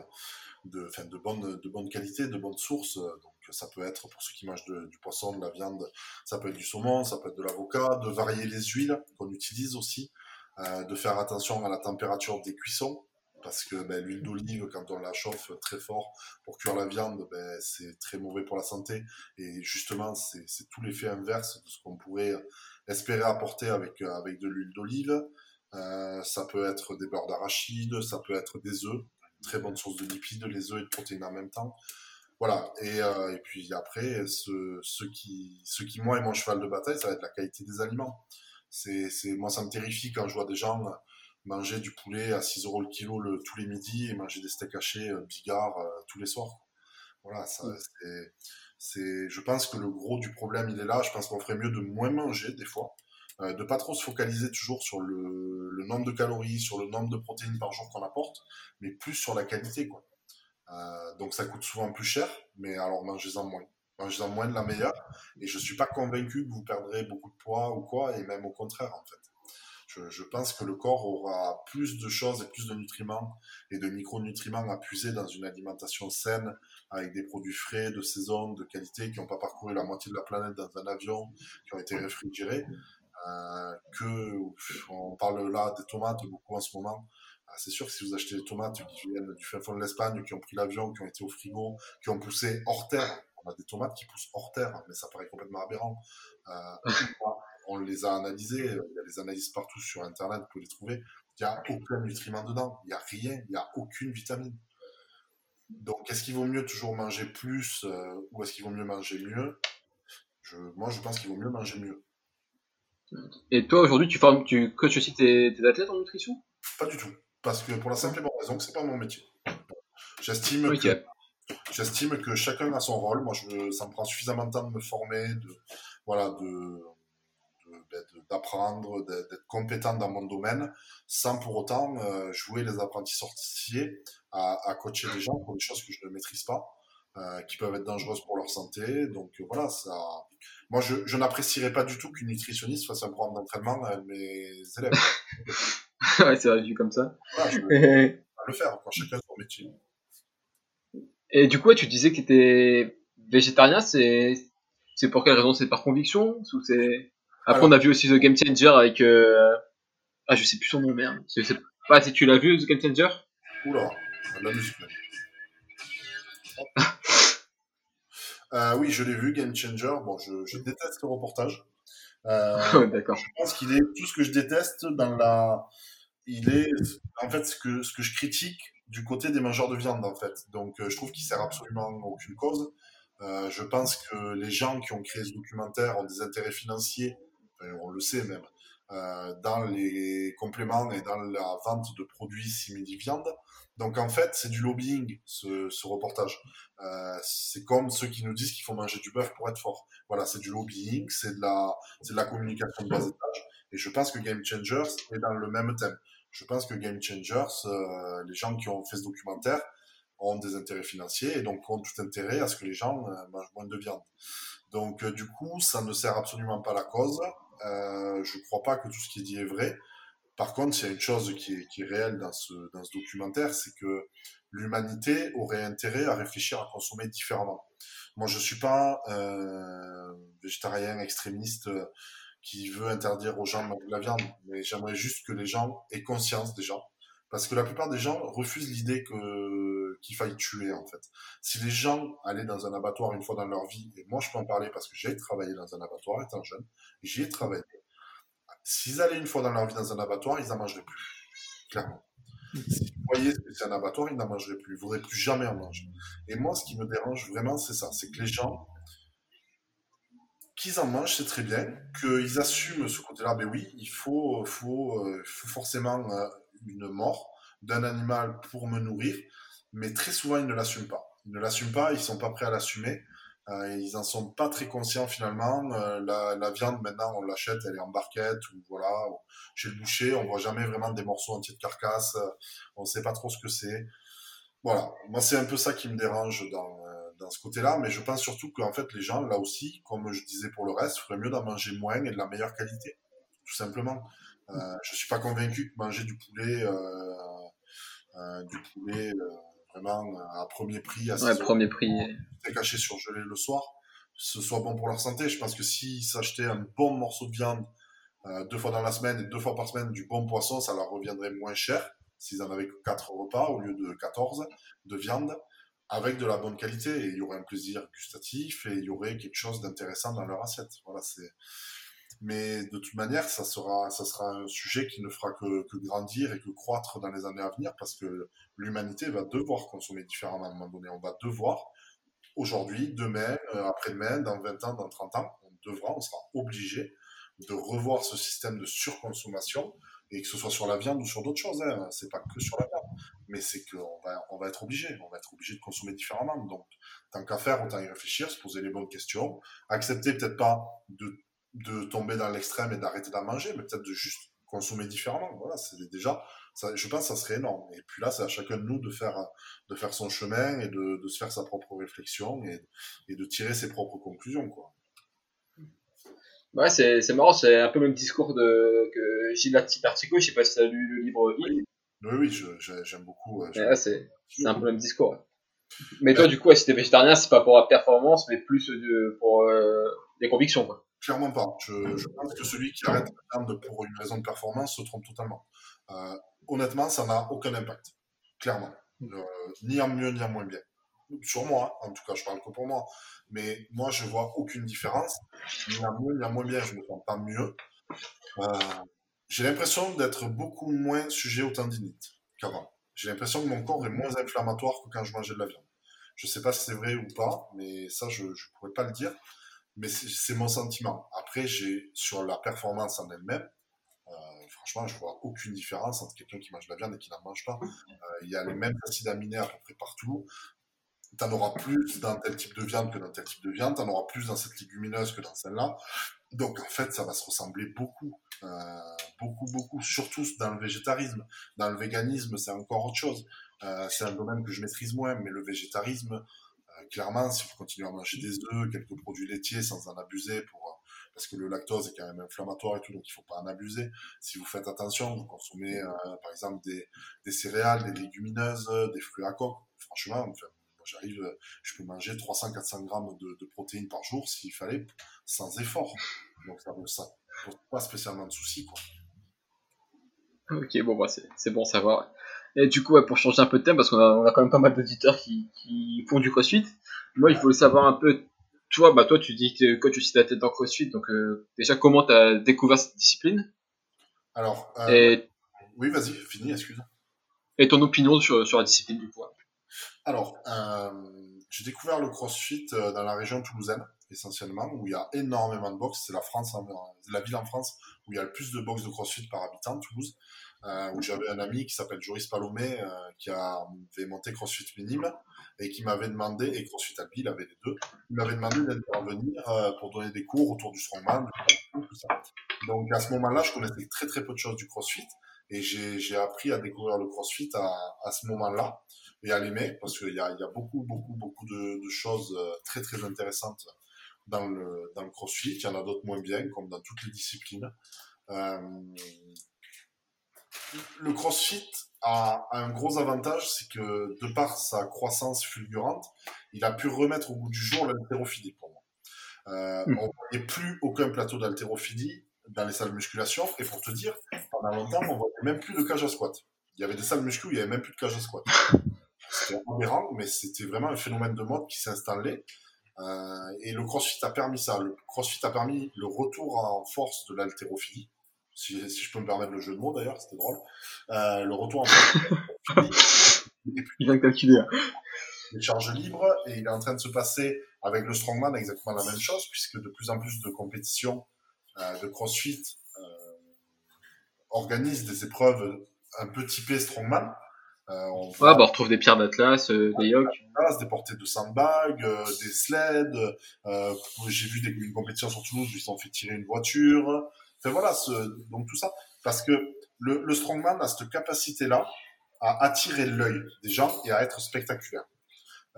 de, enfin, de bonne, de bonne qualité, de bonne source. Donc, ça peut être, pour ceux qui mangent du poisson, de la viande, ça peut être du saumon, ça peut être de l'avocat, de varier les huiles qu'on utilise aussi. De faire attention à la température des cuissons, parce que ben, l'huile d'olive, quand on la chauffe très fort pour cuire la viande, ben, c'est très mauvais pour la santé. Et justement, c'est tout l'effet inverse de ce qu'on pourrait espérer apporter avec, avec de l'huile d'olive. Euh, ça peut être des beurres d'arachide, ça peut être des œufs, très bonne source de lipides, les œufs et de protéines en même temps. Voilà, et, euh, et puis après, ce, ce, qui, ce qui, moi, est mon cheval de bataille, ça va être la qualité des aliments. C'est, moi, ça me terrifie quand je vois des gens manger du poulet à 6 euros le kilo le, tous les midis et manger des steaks hachés euh, bigard euh, tous les soirs. Voilà, ça, mm. c'est, c'est, je pense que le gros du problème, il est là. Je pense qu'on ferait mieux de moins manger des fois, euh, de pas trop se focaliser toujours sur le, le, nombre de calories, sur le nombre de protéines par jour qu'on apporte, mais plus sur la qualité, quoi. Euh, donc ça coûte souvent plus cher, mais alors mangez-en moins. Mangez-en moins de la meilleure. Et je suis pas convaincu que vous perdrez beaucoup de poids ou quoi, et même au contraire, en fait. Je, pense que le corps aura plus de choses et plus de nutriments et de micronutriments à puiser dans une alimentation saine, avec des produits frais, de saison, de qualité, qui n'ont pas parcouru la moitié de la planète dans un avion, qui ont été réfrigérés. Euh, que on parle là des tomates beaucoup en ce moment. Ah, c'est sûr que si vous achetez des tomates qui viennent du fin fond de l'Espagne, qui ont pris l'avion, qui ont été au frigo, qui ont poussé hors terre, on a des tomates qui poussent hors terre, mais ça paraît complètement aberrant. Euh, on les a analysées, il y a des analyses partout sur Internet, vous pouvez les trouver. Il n'y a aucun nutriment dedans, il n'y a rien, il n'y a aucune vitamine. Donc, est-ce qu'il vaut mieux toujours manger plus euh, ou est-ce qu'il vaut mieux manger mieux? Je, Moi, je pense qu'il vaut mieux manger mieux. Et toi, aujourd'hui, tu, formes, tu coaches aussi tes, athlètes en nutrition? Pas du tout. Parce que pour la simple et bonne raison que c'est pas mon métier. J'estime que j'estime que chacun a son rôle. Moi, je, ça me prend suffisamment de temps de me former, de voilà, de d'apprendre, d'être compétent dans mon domaine, sans pour autant euh, jouer les apprentis sorciers à, à, coacher des gens pour des choses que je ne maîtrise pas, euh, qui peuvent être dangereuses pour leur santé. Donc euh, voilà, ça. Moi, je, je n'apprécierais pas du tout qu'une nutritionniste fasse un programme d'entraînement à mes élèves. ouais, c'est vu comme ça. Voilà, je vais le faire, quand chacun son métier. Et du coup, tu disais que tu étais végétarien, c'est c'est pour quelle raison? C'est par conviction? Ou c'est après, on a vu aussi The Game Changer avec. Euh... Ah, je sais plus son nom, merde. Je sais pas si tu l'as vu, The Game Changer? Oula, la musique. euh, oui, je l'ai vu, Game Changer. Bon, je, je déteste le reportage. Euh, D'accord. Je pense qu'il est tout ce que je déteste dans la. Il est en fait ce que ce que je critique du côté des mangeurs de viande en fait. Donc euh, je trouve qu'il sert absolument aucune cause. Euh, je pense que les gens qui ont créé ce documentaire ont des intérêts financiers on le sait même, euh, dans les compléments et dans la vente de produits simili-viande. Donc en fait, c'est du lobbying, ce, reportage. C'est comme ceux qui nous disent qu'il faut manger du bœuf pour être fort. Voilà, c'est du lobbying, c'est de la, de la communication de bas étage. Et je pense que Game Changers est dans le même thème. Je pense que Game Changers, euh, les gens qui ont fait ce documentaire, ont des intérêts financiers et donc ont tout intérêt à ce que les gens mangent moins de viande. Donc du coup, ça ne sert absolument pas la cause. Euh, je ne crois pas que tout ce qui est dit est vrai. Par contre, il y a une chose qui est, réelle dans ce, documentaire, c'est que l'humanité aurait intérêt à réfléchir à consommer différemment. Moi, je suis pas végétarien extrémiste euh, qui veut interdire aux gens de manger de la viande, mais j'aimerais juste que les gens aient conscience déjà, parce que la plupart des gens refusent l'idée que qu'il faille tuer en fait. Si les gens allaient dans un abattoir une fois dans leur vie, et moi je peux en parler parce que j'ai travaillé dans un abattoir étant jeune, j'y ai travaillé. S'ils allaient une fois dans leur vie dans un abattoir, ils n'en mangeraient plus, clairement. Si vous voyez que c'est un abattoir, ils n'en mangeraient plus, ils ne voudraient plus jamais en manger. Et moi, ce qui me dérange vraiment, c'est ça, c'est que les gens, qu'ils en mangent, c'est très bien, qu'ils assument ce côté-là, mais oui, il faut, faut, euh, faut forcément euh, une mort d'un animal pour me nourrir, mais très souvent ils ne l'assument pas. Ils ne l'assument pas, ils sont pas prêts à l'assumer. Euh, ils en sont pas très conscients finalement. La, viande maintenant on l'achète, elle est en barquette ou voilà chez le boucher, on voit jamais vraiment des morceaux entiers de carcasse. Euh, on sait pas trop ce que c'est. Voilà, moi c'est un peu ça qui me dérange dans, dans ce côté-là, mais je pense surtout qu'en fait les gens là aussi, comme je disais pour le reste, ferait mieux d'en manger moins et de la meilleure qualité, tout simplement. Euh, je suis pas convaincu que manger du poulet, euh, euh, du poulet vraiment à premier prix, à ouais, premier prix, caché surgelé le soir, ce soit bon pour leur santé. Je pense que s'ils s'achetaient un bon morceau de viande euh, deux fois dans la semaine et deux fois par semaine du bon poisson, ça leur reviendrait moins cher s'ils en avaient que quatre repas au lieu de 14 de viande avec de la bonne qualité et il y aurait un plaisir gustatif et il y aurait quelque chose d'intéressant dans leur assiette. Voilà. Mais de toute manière, ça sera, ça sera un sujet qui ne fera que, que grandir et que croître dans les années à venir parce que l'humanité va devoir consommer différemment à un moment donné. On va devoir, aujourd'hui, demain, euh, après-demain, dans 20 ans, dans 30 ans, on devra, on sera obligé de revoir ce système de surconsommation et que ce soit sur la viande ou sur d'autres choses. Hein. C'est pas que sur la viande, mais c'est qu'on va, on va être obligé. On va être obligé de consommer différemment. Donc, tant qu'à faire, autant y réfléchir, se poser les bonnes questions, accepter peut-être pas de, de tomber dans l'extrême et d'arrêter d'en manger, mais peut-être de juste consommer différemment. Voilà, c'est déjà, je pense que ça serait énorme. Et puis là, c'est à chacun de nous de faire, de faire son chemin et de, de se faire sa propre réflexion et, et de tirer ses propres conclusions, quoi. Ouais, c'est, marrant, c'est un peu le même discours de, que Gilles Artico, je sais pas si tu as lu le livre Oui, oui, je, j'aime beaucoup. Ouais, c'est, c'est un peu le même discours. Mais toi, du coup, si t'es végétarien, c'est pas pour la performance, mais plus de, pour euh, des convictions, quoi. Clairement pas. Je, je, pense que celui qui arrête la viande pour une raison de performance se trompe totalement. Euh, honnêtement, ça n'a aucun impact. Clairement. Euh, ni en mieux, ni en moins bien. Sur moi, en tout cas, je parle que pour moi mais moi, je vois aucune différence. Ni à mieux, ni à moins bien, je me sens pas mieux. J'ai l'impression d'être beaucoup moins sujet aux tendinites qu'avant. J'ai l'impression que mon corps est moins inflammatoire que quand je mangeais de la viande. Je sais pas si c'est vrai ou pas, mais ça, je ne pourrais pas le dire. Mais c'est mon sentiment. Après, j'ai sur la performance en elle-même, euh, franchement, je vois aucune différence entre quelqu'un qui mange de la viande et qui n'en mange pas. Euh, il y a les mêmes acides aminés à peu près partout tu en auras plus dans tel type de viande que dans tel type de viande, tu en auras plus dans cette légumineuse que dans celle-là. Donc en fait, ça va se ressembler beaucoup, euh, beaucoup, beaucoup, surtout dans le végétarisme. Dans le véganisme, c'est encore autre chose. Euh, c'est un domaine que je maîtrise moins, mais le végétarisme, euh, clairement, si vous continuez à manger des œufs, quelques produits laitiers sans en abuser, pour, parce que le lactose est quand même inflammatoire et tout, donc il faut pas en abuser. Si vous faites attention, vous consommez par exemple des, céréales, des légumineuses, des fruits à coque, franchement, j'arrive, euh, je peux manger 300-400 grammes de, protéines par jour s'il fallait, sans effort. Donc ça ne pose pas spécialement de soucis. Quoi. Ok, bon, bah, c'est bon savoir. Et du coup, pour changer un peu de thème, parce qu'on a, quand même pas mal d'auditeurs qui, qui, font du crossfit, moi, il faut savoir un peu, toi, bah, toi, tu dis que quand tu cites la tête dans crossfit, donc euh, déjà, comment tu as découvert cette discipline? Alors, euh, oui, vas-y, finis, excuse. Et ton opinion sur, sur la discipline du poids alors, euh, j'ai découvert le CrossFit euh, dans la région toulousaine, essentiellement, où il y a énormément de box. C'est la France, la ville en France où il y a le plus de box de CrossFit par habitant, Toulouse. Euh, où j'avais un ami qui s'appelle Joris Palomé, euh, qui avait monté CrossFit Minime et qui m'avait demandé, et CrossFit Alpi, il avait les deux, il m'avait demandé d'intervenir euh, pour donner des cours autour du strongman, tout ça. Donc à ce moment-là, je connaissais très très peu de choses du CrossFit et j'ai appris à découvrir le CrossFit à, à ce moment-là et à l'aimer parce qu'il y a, y a beaucoup, beaucoup, beaucoup de, de, choses euh, très, très intéressantes dans le, dans le crossfit. Il y en a d'autres moins bien, comme dans toutes les disciplines. Euh, le crossfit a, un gros avantage, c'est que de par sa croissance fulgurante, il a pu remettre au bout du jour l'haltérophilie pour moi. Euh, mmh. On ne voyait plus aucun plateau d'haltérophilie dans les salles de musculation. Et pour te dire, pendant longtemps, on voyait même plus de cage à squat. Il y avait des salles de muscu où il n'y avait même plus de cage à squat. Mais c'était vraiment un phénomène de mode qui s'est installé. Euh, et le CrossFit a permis ça. Le CrossFit a permis le retour en force de l'haltérophilie. Si, si, je peux me permettre le jeu de mots d'ailleurs, c'était drôle. Euh, le retour en force. il vient calculer. Hein. Les charges libres et il est en train de se passer avec le strongman exactement la même chose puisque de plus en plus de compétitions euh, de CrossFit organisent des épreuves un peu typées strongman euh, on, ouais, bah, on retrouve des pierres d'Atlas, euh, des yoks. Des portées de sandbag, euh, des sleds. Euh, j'ai vu des, une compétition sur Toulouse où ils s'en fait tirer une voiture. Enfin voilà, ce, donc tout ça. Parce que le, le strongman a cette capacité-là à attirer l'œil des gens et à être spectaculaire.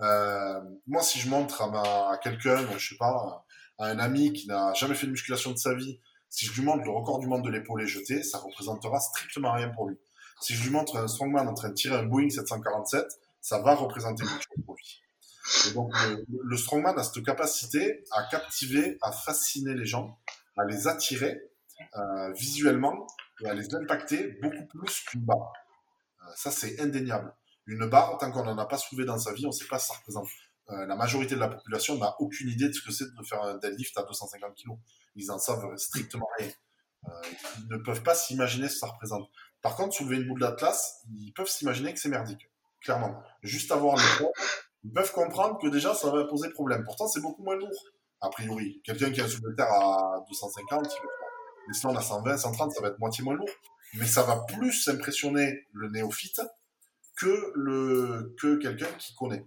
Euh, moi, si je montre à, ma, à quelqu'un, je sais pas, à un ami qui n'a jamais fait de musculation de sa vie, si je lui montre le record du monde de l'épaule jeté, ça représentera strictement rien pour lui. Si je lui montre un strongman en train de tirer un Boeing 747, ça va représenter quelque chose pour lui. Et donc, le, strongman a cette capacité à captiver, à fasciner les gens, à les attirer. euh, visuellement, va les impacter beaucoup plus qu'une barre. Euh, ça, c'est indéniable. Une barre, tant qu'on n'en a pas soulevé dans sa vie, on ne sait pas ce que ça représente. Euh, la majorité de la population n'a aucune idée de ce que c'est de faire un deadlift à 250 kg. Ils en savent strictement rien. ils ne peuvent pas s'imaginer ce que ça représente. Par contre, soulever une boule d'Atlas, ils peuvent s'imaginer que c'est merdique. Clairement. Juste avoir le poids, ils peuvent comprendre que déjà, ça va poser problème. Pourtant, c'est beaucoup moins lourd, a priori. Quelqu'un qui a un soulevé de terre à 250, mais sinon, à 120, 130, ça va être moitié moins lourd. Mais ça va plus impressionner le néophyte que, le, que quelqu'un qui connaît.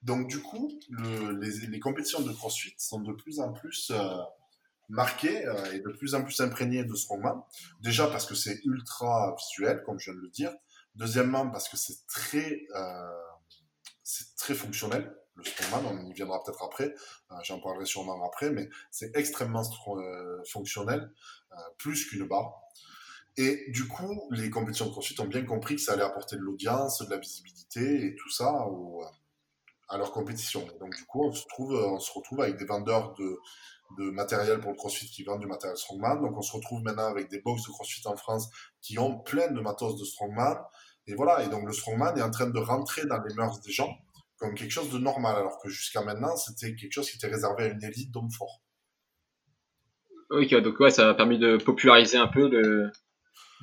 Donc, du coup, le, les, les, compétitions de CrossFit sont de plus en plus euh, marquées euh, et de plus en plus imprégnées de strongman. Déjà parce que c'est ultra visuel, comme je viens de le dire. Deuxièmement, parce que c'est très, euh, c'est très fonctionnel le strongman, on y viendra peut-être après, euh, j'en parlerai sûrement après, mais c'est extrêmement fonctionnel, plus qu'une barre. Et du coup, les compétitions de CrossFit ont bien compris que ça allait apporter de l'audience, de la visibilité et tout ça à leur compétition. donc du coup, on se, se retrouve avec des vendeurs de, de matériel pour le CrossFit qui vendent du matériel Strongman. Donc on se retrouve maintenant avec des box de CrossFit en France qui ont plein de matos de Strongman. Et voilà, et donc le Strongman est en train de rentrer dans les mœurs des gens comme quelque chose de normal, alors que jusqu'à maintenant, c'était quelque chose qui était réservé à une élite d'hommes forts. Ok, donc ouais, ça a permis de populariser un peu le.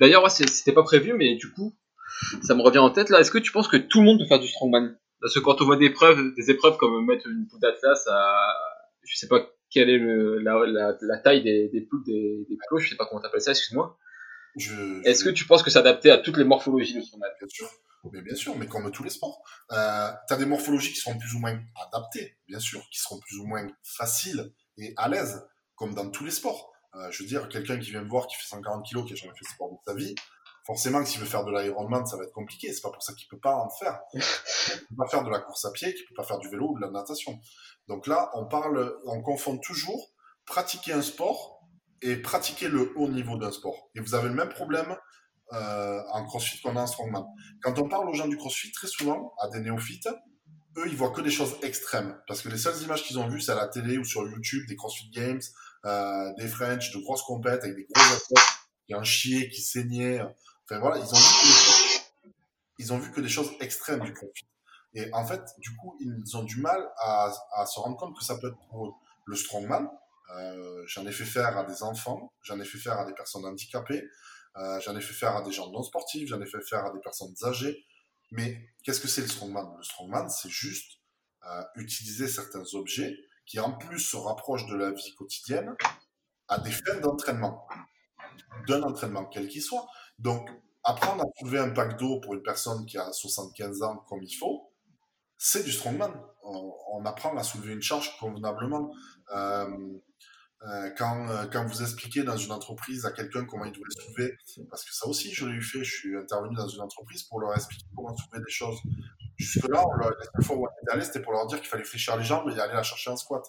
D'ailleurs, ouais, c'était pas prévu, mais du coup, ça me revient en tête là. Est-ce que tu penses que tout le monde peut faire du strongman? Parce que quand on voit des épreuves, des épreuves comme mettre une poudre d'atlas à, je sais pas quelle est le, la, la, taille des, des, des, des plots, je sais pas comment t'appelles ça, excuse-moi. Est-ce que tu penses que c'est adapté à toutes les morphologies de strongman Bien sûr. Mais bien sûr, mais comme tous les sports. Euh, tu as des morphologies qui seront plus ou moins adaptées, bien sûr, qui seront plus ou moins faciles et à l'aise, comme dans tous les sports. Euh, je veux dire, quelqu'un qui vient me voir, qui fait 140 kg, qui a jamais fait de sport de sa vie, forcément que s'il veut faire de l'Ironman, ça va être compliqué. C'est pas pour ça qu'il peut pas en faire. Il peut pas faire de la course à pied, qu'il peut pas faire du vélo ou de la natation. Donc là, on parle, on confond toujours pratiquer un sport et pratiquer le haut niveau d'un sport. Et vous avez le même problème euh, en crossfit qu'on a en strongman. Quand on parle aux gens du crossfit, très souvent, à des néophytes, eux, ils voient que des choses extrêmes. Parce que les seules images qu'ils ont vues, c'est à la télé ou sur YouTube, des CrossFit Games, euh, des French, de grosses compètes avec des gros athlètes qui ont chié, qui saignaient. Ils ont, vu que, des choses extrêmes du crossfit. Et en fait, du coup, ils ont du mal à, à se rendre compte que ça peut être pour eux. Le strongman, euh, j'en ai fait faire à des enfants, j'en ai fait faire à des personnes handicapées, euh, j'en ai fait faire à des gens non sportifs, j'en ai fait faire à des personnes âgées. Mais qu'est-ce que c'est le strongman? Le strongman, c'est juste euh, utiliser certains objets qui en plus se rapprochent de la vie quotidienne à des fins d'entraînement, d'un entraînement quel qu'il soit. Donc, apprendre à soulever un pack d'eau pour une personne qui a 75 ans comme il faut, c'est du strongman. On, apprend à soulever une charge convenablement. Euh, euh, quand, euh, quand vous expliquez dans une entreprise à quelqu'un comment il doit soulever, parce que ça aussi je l'ai fait, je suis intervenu dans une entreprise pour leur expliquer comment soulever des choses. Jusque-là, la fois où on était allé, c'était pour leur dire qu'il fallait fléchir les jambes et aller la chercher en squat.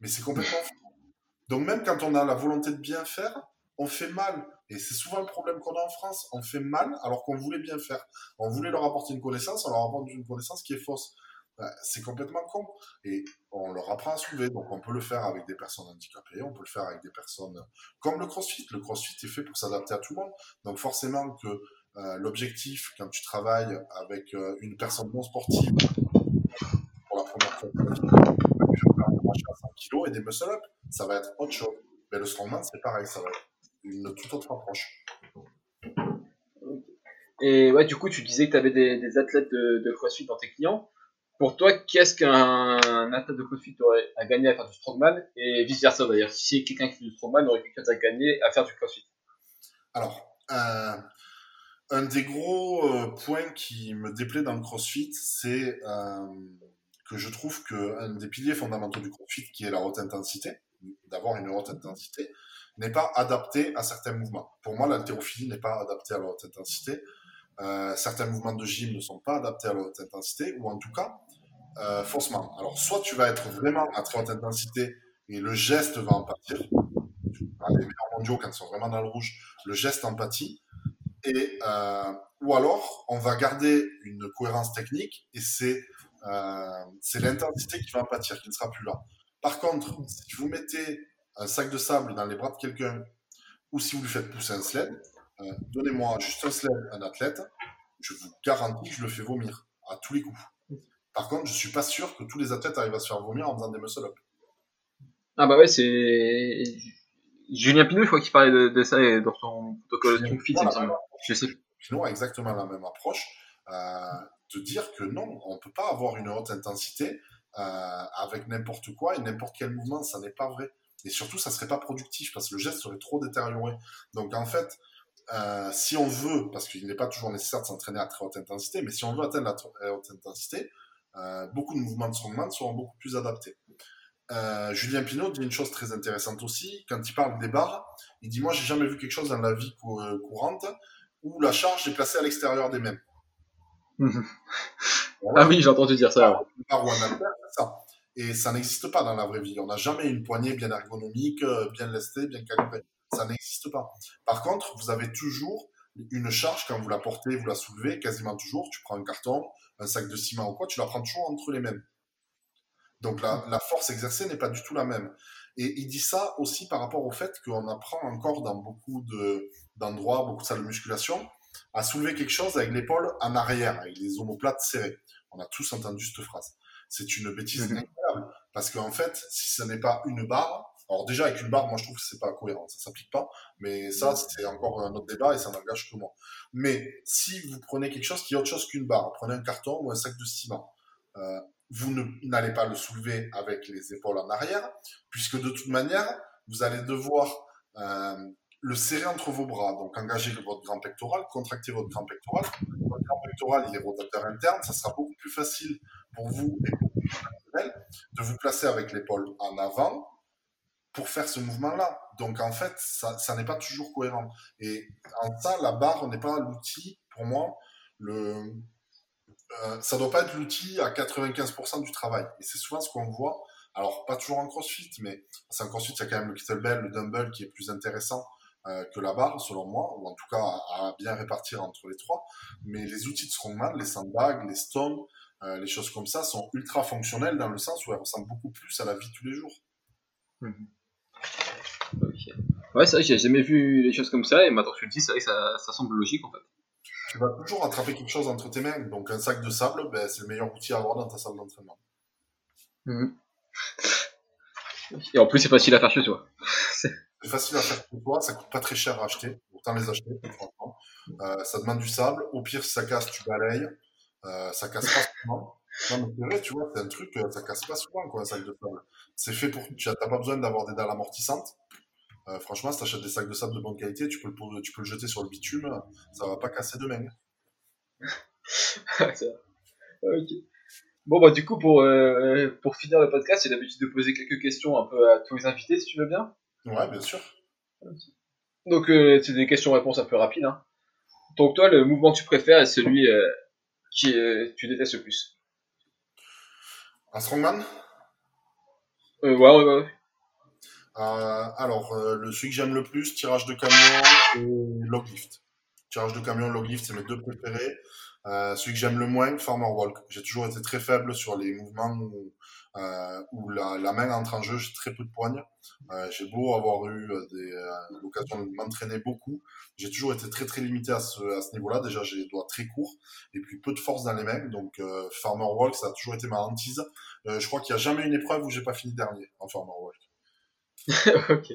Mais c'est complètement fou. Donc même quand on a la volonté de bien faire, on fait mal. Et c'est souvent le problème qu'on a en France. On fait mal alors qu'on voulait bien faire. On voulait leur apporter une connaissance, on leur apporte une connaissance qui est fausse. Bah, c'est complètement con. Et on leur apprend à soulever. Donc on peut le faire avec des personnes handicapées, on peut le faire avec des personnes comme le crossfit. Le crossfit est fait pour s'adapter à tout le monde. Donc forcément que euh, l'objectif, quand tu travailles avec euh, une personne non sportive, pour la première fois, à 100 kg et des muscle-up, ça va être autre chose. Mais le strongman, c'est pareil, ça va une toute autre approche. Et ouais, du coup, tu disais que tu avais des, athlètes de, de CrossFit dans tes clients. Pour toi, qu'est-ce qu'un athlète de CrossFit aurait à gagner à faire du strongman et vice versa d'ailleurs? Si quelqu'un qui fait du strongman aurait quelque chose à gagner à faire du CrossFit Alors, euh, un des gros euh, points qui me déplaît dans le CrossFit, c'est euh, que je trouve qu'un des piliers fondamentaux du CrossFit, qui est la haute intensité, d'avoir une haute intensité, n'est pas adapté à certains mouvements. Pour moi, l'haltérophilie n'est pas adaptée à la haute intensité. certains mouvements de gym ne sont pas adaptés à la haute intensité, ou en tout cas, euh, faussement. Alors, soit tu vas être vraiment à très haute intensité et le geste va en pâtir. Les meilleurs mondiaux, quand ils sont vraiment dans le rouge, le geste en pâtit. Et, euh, ou alors, on va garder une cohérence technique et euh, c'est l'intensité qui va en pâtir, qui ne sera plus là. Par contre, si vous mettez un sac de sable dans les bras de quelqu'un, ou si vous lui faites pousser un sled, euh, donnez-moi juste un sled, un athlète, je vous garantis que je le fais vomir à tous les coups. Par contre, je suis pas sûr que tous les athlètes arrivent à se faire vomir en faisant des muscle-up. Ah bah ouais, c'est Julien Pinot, je crois qu'il parlait de, de ça et dans son protocole fit. Je sais. Pinot a exactement la même approche, euh, de dire que non, on peut pas avoir une haute intensité euh, avec n'importe quoi et n'importe quel mouvement, ça n'est pas vrai. Et surtout, ça serait pas productif parce que le geste serait trop détérioré. Donc en fait, euh, si on veut, parce qu'il n'est pas toujours nécessaire de s'entraîner à très haute intensité, mais si on veut atteindre la très haute intensité, euh, beaucoup de mouvements de strongman seront beaucoup plus adaptés. Euh, Julien Pinot dit une chose très intéressante aussi. Quand il parle des barres, il dit Moi, j'ai jamais vu quelque chose dans la vie euh, courante où la charge est placée à l'extérieur des mains. Ah oui, j'ai entendu dire ça. Barre ou un halter, c'est ça. Et ça n'existe pas dans la vraie vie. On n'a jamais une poignée bien ergonomique, euh, bien lestée, bien calibrée. Ça n'existe pas. Par contre, vous avez toujours une charge quand vous la portez, vous la soulevez, quasiment toujours. Tu prends un carton, un sac de ciment ou quoi, tu la prends toujours entre les mains. Donc la, force exercée n'est pas du tout la même. Et il dit ça aussi par rapport au fait qu'on apprend encore dans beaucoup de, d'endroits, beaucoup de salles de musculation, à soulever quelque chose avec l'épaule en arrière, avec les omoplates serrées. On a tous entendu cette phrase. C'est une bêtise Mhm. incroyable. Parce qu'en fait, si ce n'est pas une barre, alors déjà avec une barre, moi je trouve que c'est pas cohérent, ça s'applique pas. Mais ça, c'est encore un autre débat et ça n'engage que moi. Mais si vous prenez quelque chose qui est autre chose qu'une barre, prenez un carton ou un sac de ciment, euh, vous n'allez pas le soulever avec les épaules en arrière, puisque de toute manière, vous allez devoir euh, le serrer entre vos bras. Donc engager votre grand pectoral, contracter votre grand pectoral. Votre grand pectoral, il est rotateur interne, ça sera beaucoup plus facile pour vous et pour vous de vous placer avec l'épaule en avant pour faire ce mouvement-là. Donc en fait, ça, n'est pas toujours cohérent. Et en ça, la barre n'est pas l'outil, pour moi, le, euh, ça doit pas être l'outil à 95% du travail. Et c'est souvent ce qu'on voit. Alors, pas toujours en crossfit, mais en crossfit, il y a quand même le kettlebell, le dumbbell qui est plus intéressant euh, que la barre, selon moi, ou en tout cas à, à bien répartir entre les trois. Mais les outils de strongman, les sandbags, les stones, euh, les choses comme ça, sont ultra fonctionnels dans le sens où elles ressemblent beaucoup plus à la vie de tous les jours. Ok. Ouais, c'est vrai que j'ai jamais vu les choses comme ça, et maintenant que tu le dis, c'est vrai que ça, ça semble logique en fait. Tu vas toujours attraper quelque chose entre tes mains. Donc, un sac de sable, ben, c'est le meilleur outil à avoir dans ta salle d'entraînement. Et en plus, c'est facile à faire chez toi. C'est facile à faire pour toi, ça coûte pas très cher à acheter, autant les acheter, franchement. Euh, ça demande du sable, au pire, si ça casse, tu balayes, euh, ça casse pas souvent. Non, mais c'est vrai, tu vois, c'est un truc, euh, ça casse pas souvent, quoi, un sac de sable. C'est fait pour, tu n'as pas besoin d'avoir des dalles amortissantes. Euh, franchement, si tu achètes des sacs de sable de bonne qualité, tu peux, le, tu peux le jeter sur le bitume, ça va pas casser de main. C'est vrai. ok. Bon, bah, du coup, pour, euh, pour finir le podcast, j'ai l'habitude de poser quelques questions un peu à tous les invités, si tu veux bien. Ouais, bien sûr. Donc, euh, c'est des questions-réponses un peu rapides. Hein. Donc, toi, le mouvement que tu préfères est celui qui euh, tu détestes le plus. Un strongman? Euh, ouais, ouais, ouais. Euh, alors, euh, le celui que j'aime le plus, tirage de camion et log lift. Tirage de camion, log lift, c'est mes deux préférés. Celui que j'aime le moins, farmer walk. J'ai toujours été très faible sur les mouvements où, euh, où la, main entre en jeu, j'ai très peu de poignes. Euh, j'ai beau avoir eu euh, l'occasion de m'entraîner beaucoup, j'ai toujours été très très limité à ce, niveau-là. Déjà, j'ai les doigts très courts et puis peu de force dans les mains. Donc, farmer walk, ça a toujours été ma hantise. Je crois qu'il n'y a jamais une épreuve où j'ai pas fini dernier en farmer walk. ok.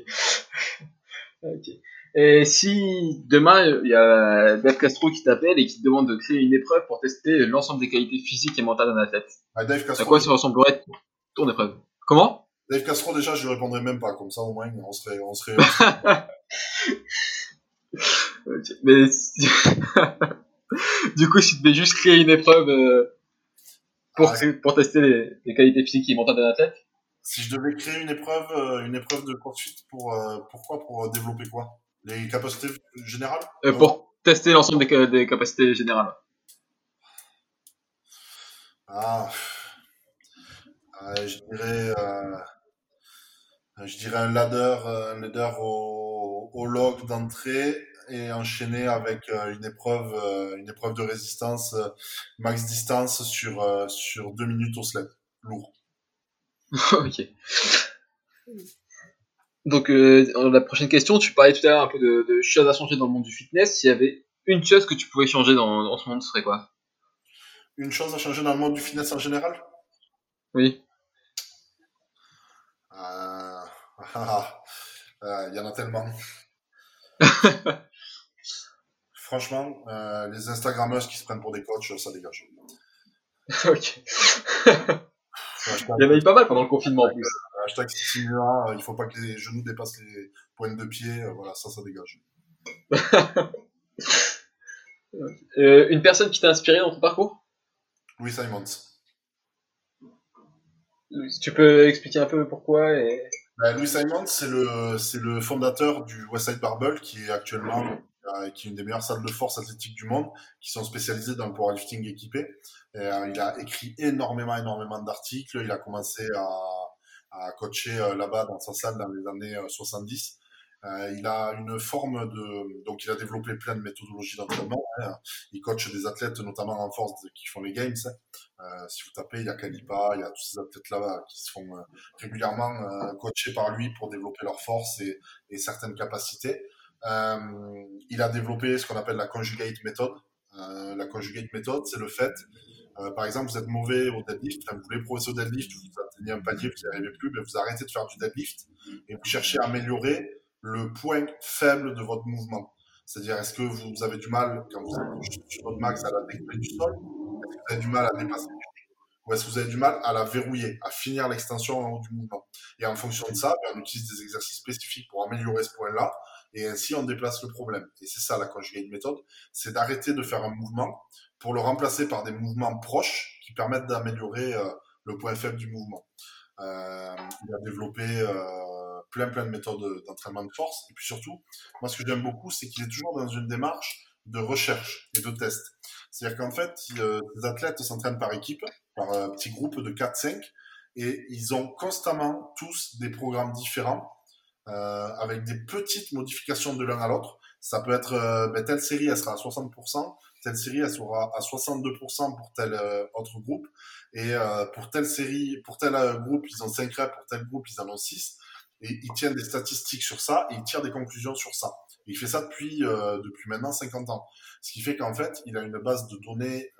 ok. Et si demain il y a Dave Castro qui t'appelle et qui te demande de créer une épreuve pour tester l'ensemble des qualités physiques et mentales d'un athlète, Ah, Dave à Castro, quoi ça ressemblerait ton épreuve? Comment? Dave Castro, déjà, je lui répondrais même pas. Comme ça, au moins, on serait, on serait. Mais du coup, si tu devais juste créer une épreuve euh, pour, Ah, pour tester les, les qualités physiques et mentales d'un athlète, si je devais créer une épreuve, euh, une épreuve de crossfit pour, euh, pourquoi? Pour euh, développer quoi? Les capacités générales? euh, pour tester l'ensemble des, ca- des capacités générales. Ah, euh, je dirais, euh, je dirais un ladder, un ladder au, au log d'entrée et enchaîné avec une épreuve, une épreuve de résistance max distance sur sur deux minutes au sled, lourd. ok. Donc, euh, la prochaine question, tu parlais tout à l'heure un peu de, de, choses à changer dans le monde du fitness. S'il y avait une chose que tu pouvais changer dans, dans ce monde, ce serait quoi? Une chose à changer dans le monde du fitness en général? Oui. Euh, ah, euh, il y en a tellement. Franchement, les Instagrammeuses qui se prennent pour des coachs, ça dégage. ok. il y en a eu pas mal pendant le confinement en plus. Hashtag stimulants, il faut pas que les genoux dépassent les pointes de pied, voilà, ça, ça dégage. une personne qui t'a inspiré dans ton parcours? Louis Simons. Tu peux expliquer un peu pourquoi et... Ben, Louis Simons, c'est le, c'est le fondateur du Westside Barbell, qui est actuellement euh, qui est une des meilleures salles de force athlétique du monde, qui sont spécialisées dans le powerlifting équipé. Et, euh, il a écrit énormément, énormément d'articles. Il a commencé à, à coacher euh, là-bas dans sa salle dans les années 70. Euh, il a une forme de, donc il a développé plein de méthodologies d'entraînement. Hein. Il coach des athlètes, notamment en force, qui font les games. Hein. Euh, si vous tapez, il y a Kalipa, il y a tous ces athlètes là qui se font euh, régulièrement euh, coachés par lui pour développer leur force et, et certaines capacités. Euh, il a développé ce qu'on appelle la conjugate method. la conjugate method, c'est le fait par exemple, vous êtes mauvais au deadlift, vous voulez progresser au deadlift, vous atteignez un palier, vous n'y arrivez plus, mais vous arrêtez de faire du deadlift et vous cherchez à améliorer le point faible de votre mouvement. C'est-à-dire, est-ce que vous avez du mal, quand vous êtes sur votre max, à la découper du sol Est-ce que vous avez du mal à dépasser Ou est-ce que vous avez du mal à la verrouiller, à finir l'extension en haut du mouvement? Et en fonction de ça, ben, on utilise des exercices spécifiques pour améliorer ce point-là, et ainsi on déplace le problème. Et c'est ça la conjugate méthode, c'est d'arrêter de faire un mouvement pour le remplacer par des mouvements proches qui permettent d'améliorer euh, le point faible du mouvement. Euh, il a développé euh, plein plein de méthodes d'entraînement de force. Et puis surtout, moi ce que j'aime beaucoup, c'est qu'il est toujours dans une démarche de recherche et de test. C'est-à-dire qu'en fait, les athlètes s'entraînent par équipe, par euh, petits groupes de 4-5, et ils ont constamment tous des programmes différents, avec des petites modifications de l'un à l'autre. Ça peut être, euh, ben, telle série, elle sera à 60%, telle série, elle sera à 62% pour tel euh, autre groupe. Et euh, pour telle série, pour tel euh, groupe, ils ont 5 reps, pour tel groupe, ils en ont 6. Et ils tiennent des statistiques sur ça et ils tirent des conclusions sur ça. Et il fait ça depuis, depuis maintenant 50 ans. Ce qui fait qu'en fait, il a une base de données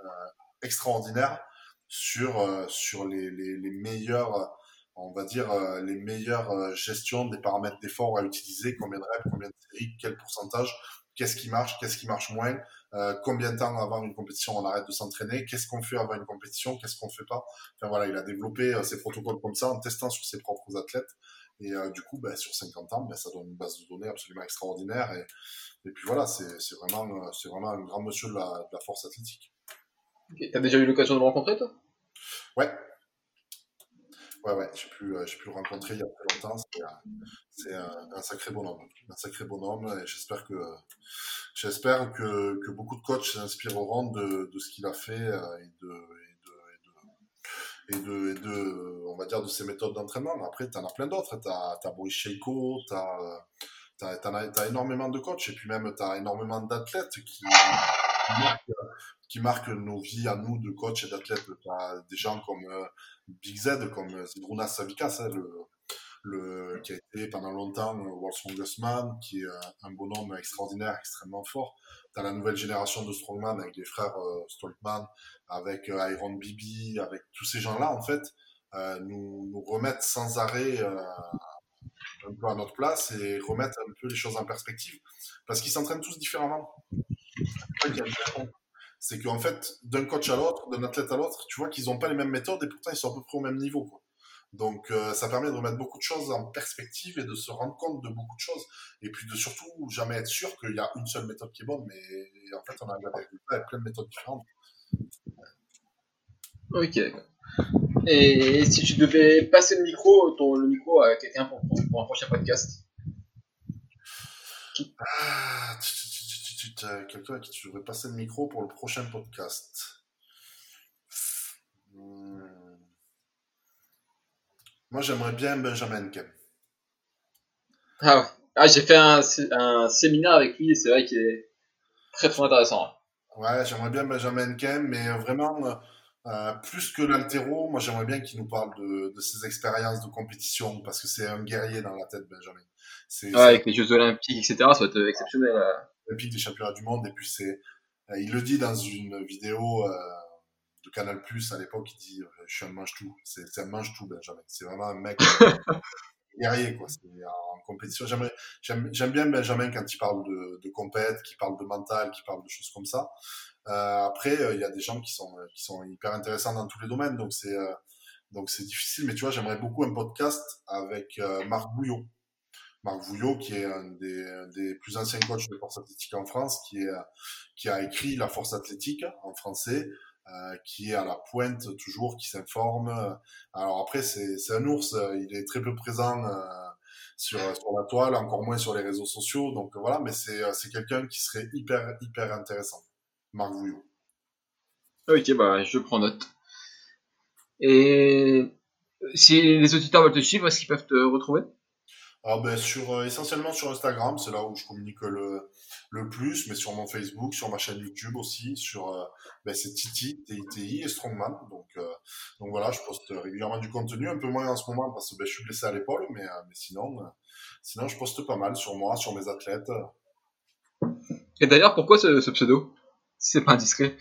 extraordinaire sur, sur les, les, les meilleurs on va dire, les meilleures gestions des paramètres d'effort à utiliser, combien de reps, combien de séries, quel pourcentage, qu'est-ce qui marche, qu'est-ce qui marche moins, euh, combien de temps avant une compétition on arrête de s'entraîner, qu'est-ce qu'on fait avant une compétition, qu'est-ce qu'on fait pas. Enfin voilà, il a développé euh, ses protocoles comme ça en testant sur ses propres athlètes. Et euh, du coup, ben, sur 50 ans, ben, ça donne une base de données absolument extraordinaire. Et, et puis voilà, c'est vraiment, c'est vraiment un grand monsieur de la, de la force athlétique. Okay. T'as déjà eu l'occasion de le rencontrer, toi? Ouais, Ouais, ouais, j'ai pu, euh, j'ai le rencontrer il y a très longtemps. C'est un, sacré bonhomme. Un sacré j'espère que, que, que beaucoup de coachs s'inspireront de, de ce qu'il a fait euh, et de, et on va dire, de ses méthodes d'entraînement. Après, tu en as plein d'autres. Tu as, as Boris Sheiko, tu as, as, énormément de coachs et puis même tu as énormément d'athlètes qui, qui, marquent, nos vies à nous de coachs et as des gens comme euh, Big Z comme Zidrunas Savikas, hein, le, qui a été pendant longtemps World Strongest Man, qui est un bonhomme extraordinaire, extrêmement fort. T'as la nouvelle génération de Strongman avec les frères euh, Stoltman, avec euh, Iron Bibi, avec tous ces gens-là, en fait, euh, nous, nous remettent sans arrêt euh, un peu à notre place et remettre un peu les choses en perspective. Parce qu'ils s'entraînent tous différemment. C'est qu'en fait, d'un coach à l'autre, d'un athlète à l'autre, tu vois qu'ils n'ont pas les mêmes méthodes et pourtant ils sont à peu près au même niveau. Quoi. Donc euh, ça permet de remettre beaucoup de choses en perspective et de se rendre compte de beaucoup de choses. Et puis de surtout jamais être sûr qu'il y a une seule méthode qui est bonne, mais en fait on a avec plein de méthodes différentes. Ok. Et si tu devais passer le micro, ton, le micro à quelqu'un pour, pour, un prochain podcast? Ah, quelqu'un à qui tu devrais passer le micro pour le prochain podcast. Hmm. Moi, j'aimerais bien Benjamin Kem. Ah. Ah, j'ai fait un, un, séminaire avec lui et c'est vrai qu'il est très très intéressant. Ouais, j'aimerais bien Benjamin Kem, mais vraiment, Euh, plus que l'altéro, moi j'aimerais bien qu'il nous parle de, de, ses expériences de compétition parce que c'est un guerrier dans la tête, Benjamin. Avec les Jeux Olympiques, etc., ça va être exceptionnel. Olympiques des championnats du monde, et puis c'est, euh, il le dit dans une vidéo euh, de Canal Plus à l'époque, il dit Je suis un mange-tout. C'est, c'est un mange-tout, Benjamin. C'est vraiment un mec guerrier, quoi. C'est, en compétition. J'aime, bien Benjamin quand il parle de, de compète, qui parle de mental, qui parle de choses comme ça. Euh, après, euh, il y a des gens qui sont, qui sont hyper intéressants dans tous les domaines, donc c'est, euh, donc c'est difficile. Mais tu vois, j'aimerais beaucoup un podcast avec Marc Bouillot. Marc Bouillot, qui est un des, des, plus anciens coachs de force athlétique en France, qui, est, qui a écrit La force athlétique en français, euh, qui est à la pointe toujours, qui s'informe. Alors après, c'est un ours, il est très peu présent euh, sur, sur la toile, encore moins sur les réseaux sociaux. Donc voilà, mais c'est quelqu'un qui serait hyper, hyper intéressant. Marc Vouillot. Ok, bah je prends note. Et si les auditeurs veulent te suivre, est-ce qu'ils peuvent te retrouver? Ah ben sur, euh, essentiellement sur Instagram, c'est là où je communique le, le plus, mais sur mon Facebook, sur ma chaîne YouTube aussi, sur euh, ben c'est Titi, TITI et Strongman. Donc, euh, donc voilà, je poste régulièrement du contenu, un peu moins en ce moment parce que ben, je suis blessé à l'épaule, mais, mais sinon, sinon je poste pas mal sur moi, sur mes athlètes. Et d'ailleurs, pourquoi ce pseudo? C'est pas indiscret.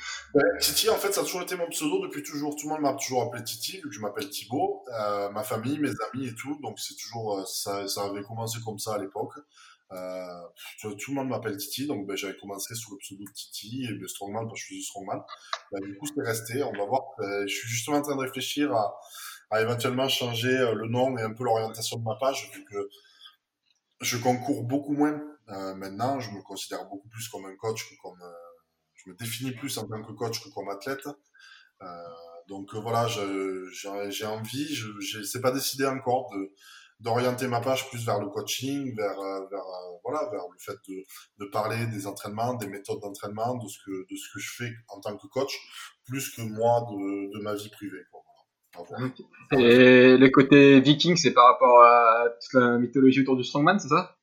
Titi, en fait, ça a toujours été mon pseudo depuis toujours. Tout le monde m'a toujours appelé Titi, vu que je m'appelle Thibaut. Euh, ma famille, mes amis et tout. Donc, c'est toujours, euh, ça, avait commencé comme ça à l'époque. Euh, tout le monde m'appelle Titi, donc ben, j'avais commencé sous le pseudo de Titi et de Strongman parce que je suis Strongman. Ben, du coup, c'est resté. On va voir. Euh, je suis justement en train de réfléchir à éventuellement changer le nom et un peu l'orientation de ma page, vu que je concours beaucoup moins maintenant. Je me considère beaucoup plus comme un coach que comme je me définis plus en tant que coach que comme athlète. Euh, donc euh, voilà, j'ai envie, je ne sais pas décidé encore de d'orienter ma page plus vers le coaching, vers, euh, vers voilà, vers le fait de, de, parler des entraînements, des méthodes d'entraînement, de ce que de ce que je fais en tant que coach, plus que moi de, de ma vie privée. Et le côté viking, c'est par rapport à toute la mythologie autour du strongman, c'est ça?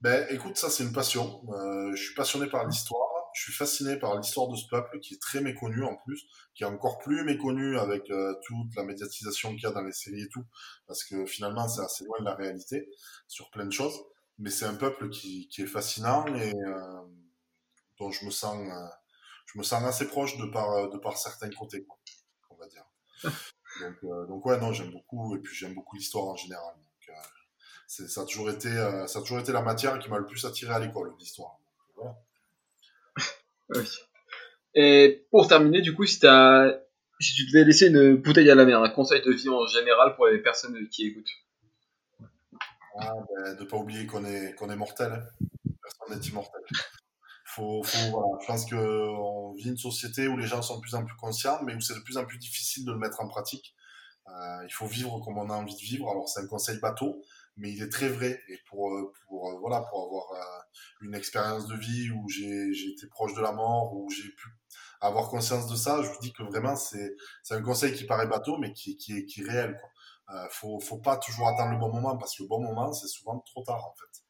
Ben, écoute, ça c'est une passion. Euh, je suis passionné par l'histoire je suis fasciné par l'histoire de ce peuple qui est très méconnu en plus, qui est encore plus méconnu avec euh, toute la médiatisation qu'il y a dans les séries et tout, parce que finalement c'est assez loin de la réalité sur plein de choses. Mais c'est un peuple qui, qui, est fascinant et euh, dont je me sens, euh, je me sens assez proche de par, de par certains côtés, quoi, on va dire. Donc, donc ouais, non, j'aime beaucoup et puis j'aime beaucoup l'histoire en général. Donc, ça a toujours été, ça a toujours été la matière qui m'a le plus attiré à l'école, l'histoire. Voilà. Et pour terminer, du coup, si, tu devais laisser une bouteille à la mer, un conseil de vie en général pour les personnes qui écoutent? Ah, ben, De ne pas oublier qu'on est, qu'on est mortel. Personne n'est immortel. Faut, faut. Je pense qu'on vit une société où les gens sont de plus en plus conscients, mais où c'est de plus en plus difficile de le mettre en pratique. Euh, il faut vivre comme on a envie de vivre. Alors, c'est un conseil bateau, mais il est très vrai. Et pour, euh, pour, euh, voilà, pour avoir euh, une expérience de vie où j'ai été proche de la mort, où j'ai pu avoir conscience de ça, je vous dis que vraiment, c'est un conseil qui paraît bateau, mais qui, qui, est, qui est réel. Quoi. Euh, faut, faut pas toujours attendre le bon moment, parce que le bon moment, c'est souvent trop tard, en fait.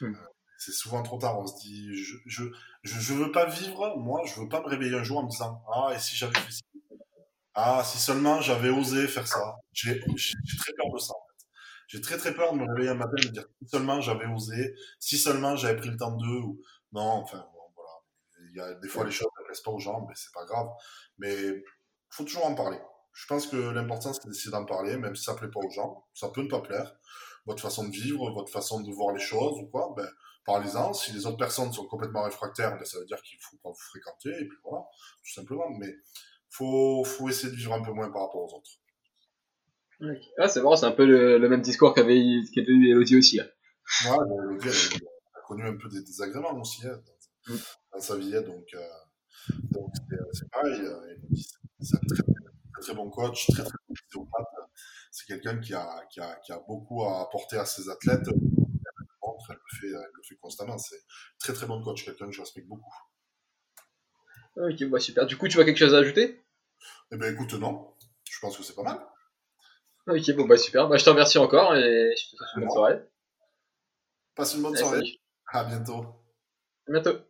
Hmm. c'est souvent trop tard. On se dit, je, je, je, veux pas vivre, moi, je veux pas me réveiller un jour en me disant, ah, et si j'avais fait ça Ah, si seulement j'avais osé faire ça. J'ai très peur de ça. J'ai très très peur de me réveiller un matin et de dire si seulement j'avais osé, si seulement j'avais pris le temps d'eux, ou non, enfin voilà. Il y a des fois les choses ne plaisent pas aux gens, mais c'est pas grave. Mais faut toujours en parler. Je pense que l'important c'est d'essayer d'en parler, même si ça plaît pas aux gens. Ça peut ne pas plaire. Votre façon de vivre, votre façon de voir les choses ou quoi, ben parlez-en. Si les autres personnes sont complètement réfractaires, ben, ça veut dire qu'il faut pas vous fréquenter, et puis voilà, tout simplement. Mais faut, faut essayer de vivre un peu moins par rapport aux autres. Ah, c'est marrant, c'est un peu le, même discours qu'avait qu'avait eu Elodie aussi. Hein. Ouais, Elodie, elle, a connu un peu des désagréments aussi hein, dans, mm. dans, sa vie, donc euh, donc c'est pareil. Euh, Elodie, c'est un très, très, très, bon coach, très très bon ostéopathe. C'est quelqu'un qui a, qui, a, qui a beaucoup à apporter à ses athlètes. Elle le montre, elle le fait, elle le fait constamment. C'est très très bon coach, quelqu'un que je respecte beaucoup. Ok, bah super. Du coup, tu vois quelque chose à ajouter? Eh ben écoute, non. Je pense que c'est pas mal. Ok, bon bah super. Bah, je te remercie encore et je te souhaite une bonne soirée. Passe une bonne soirée. À bientôt. À bientôt.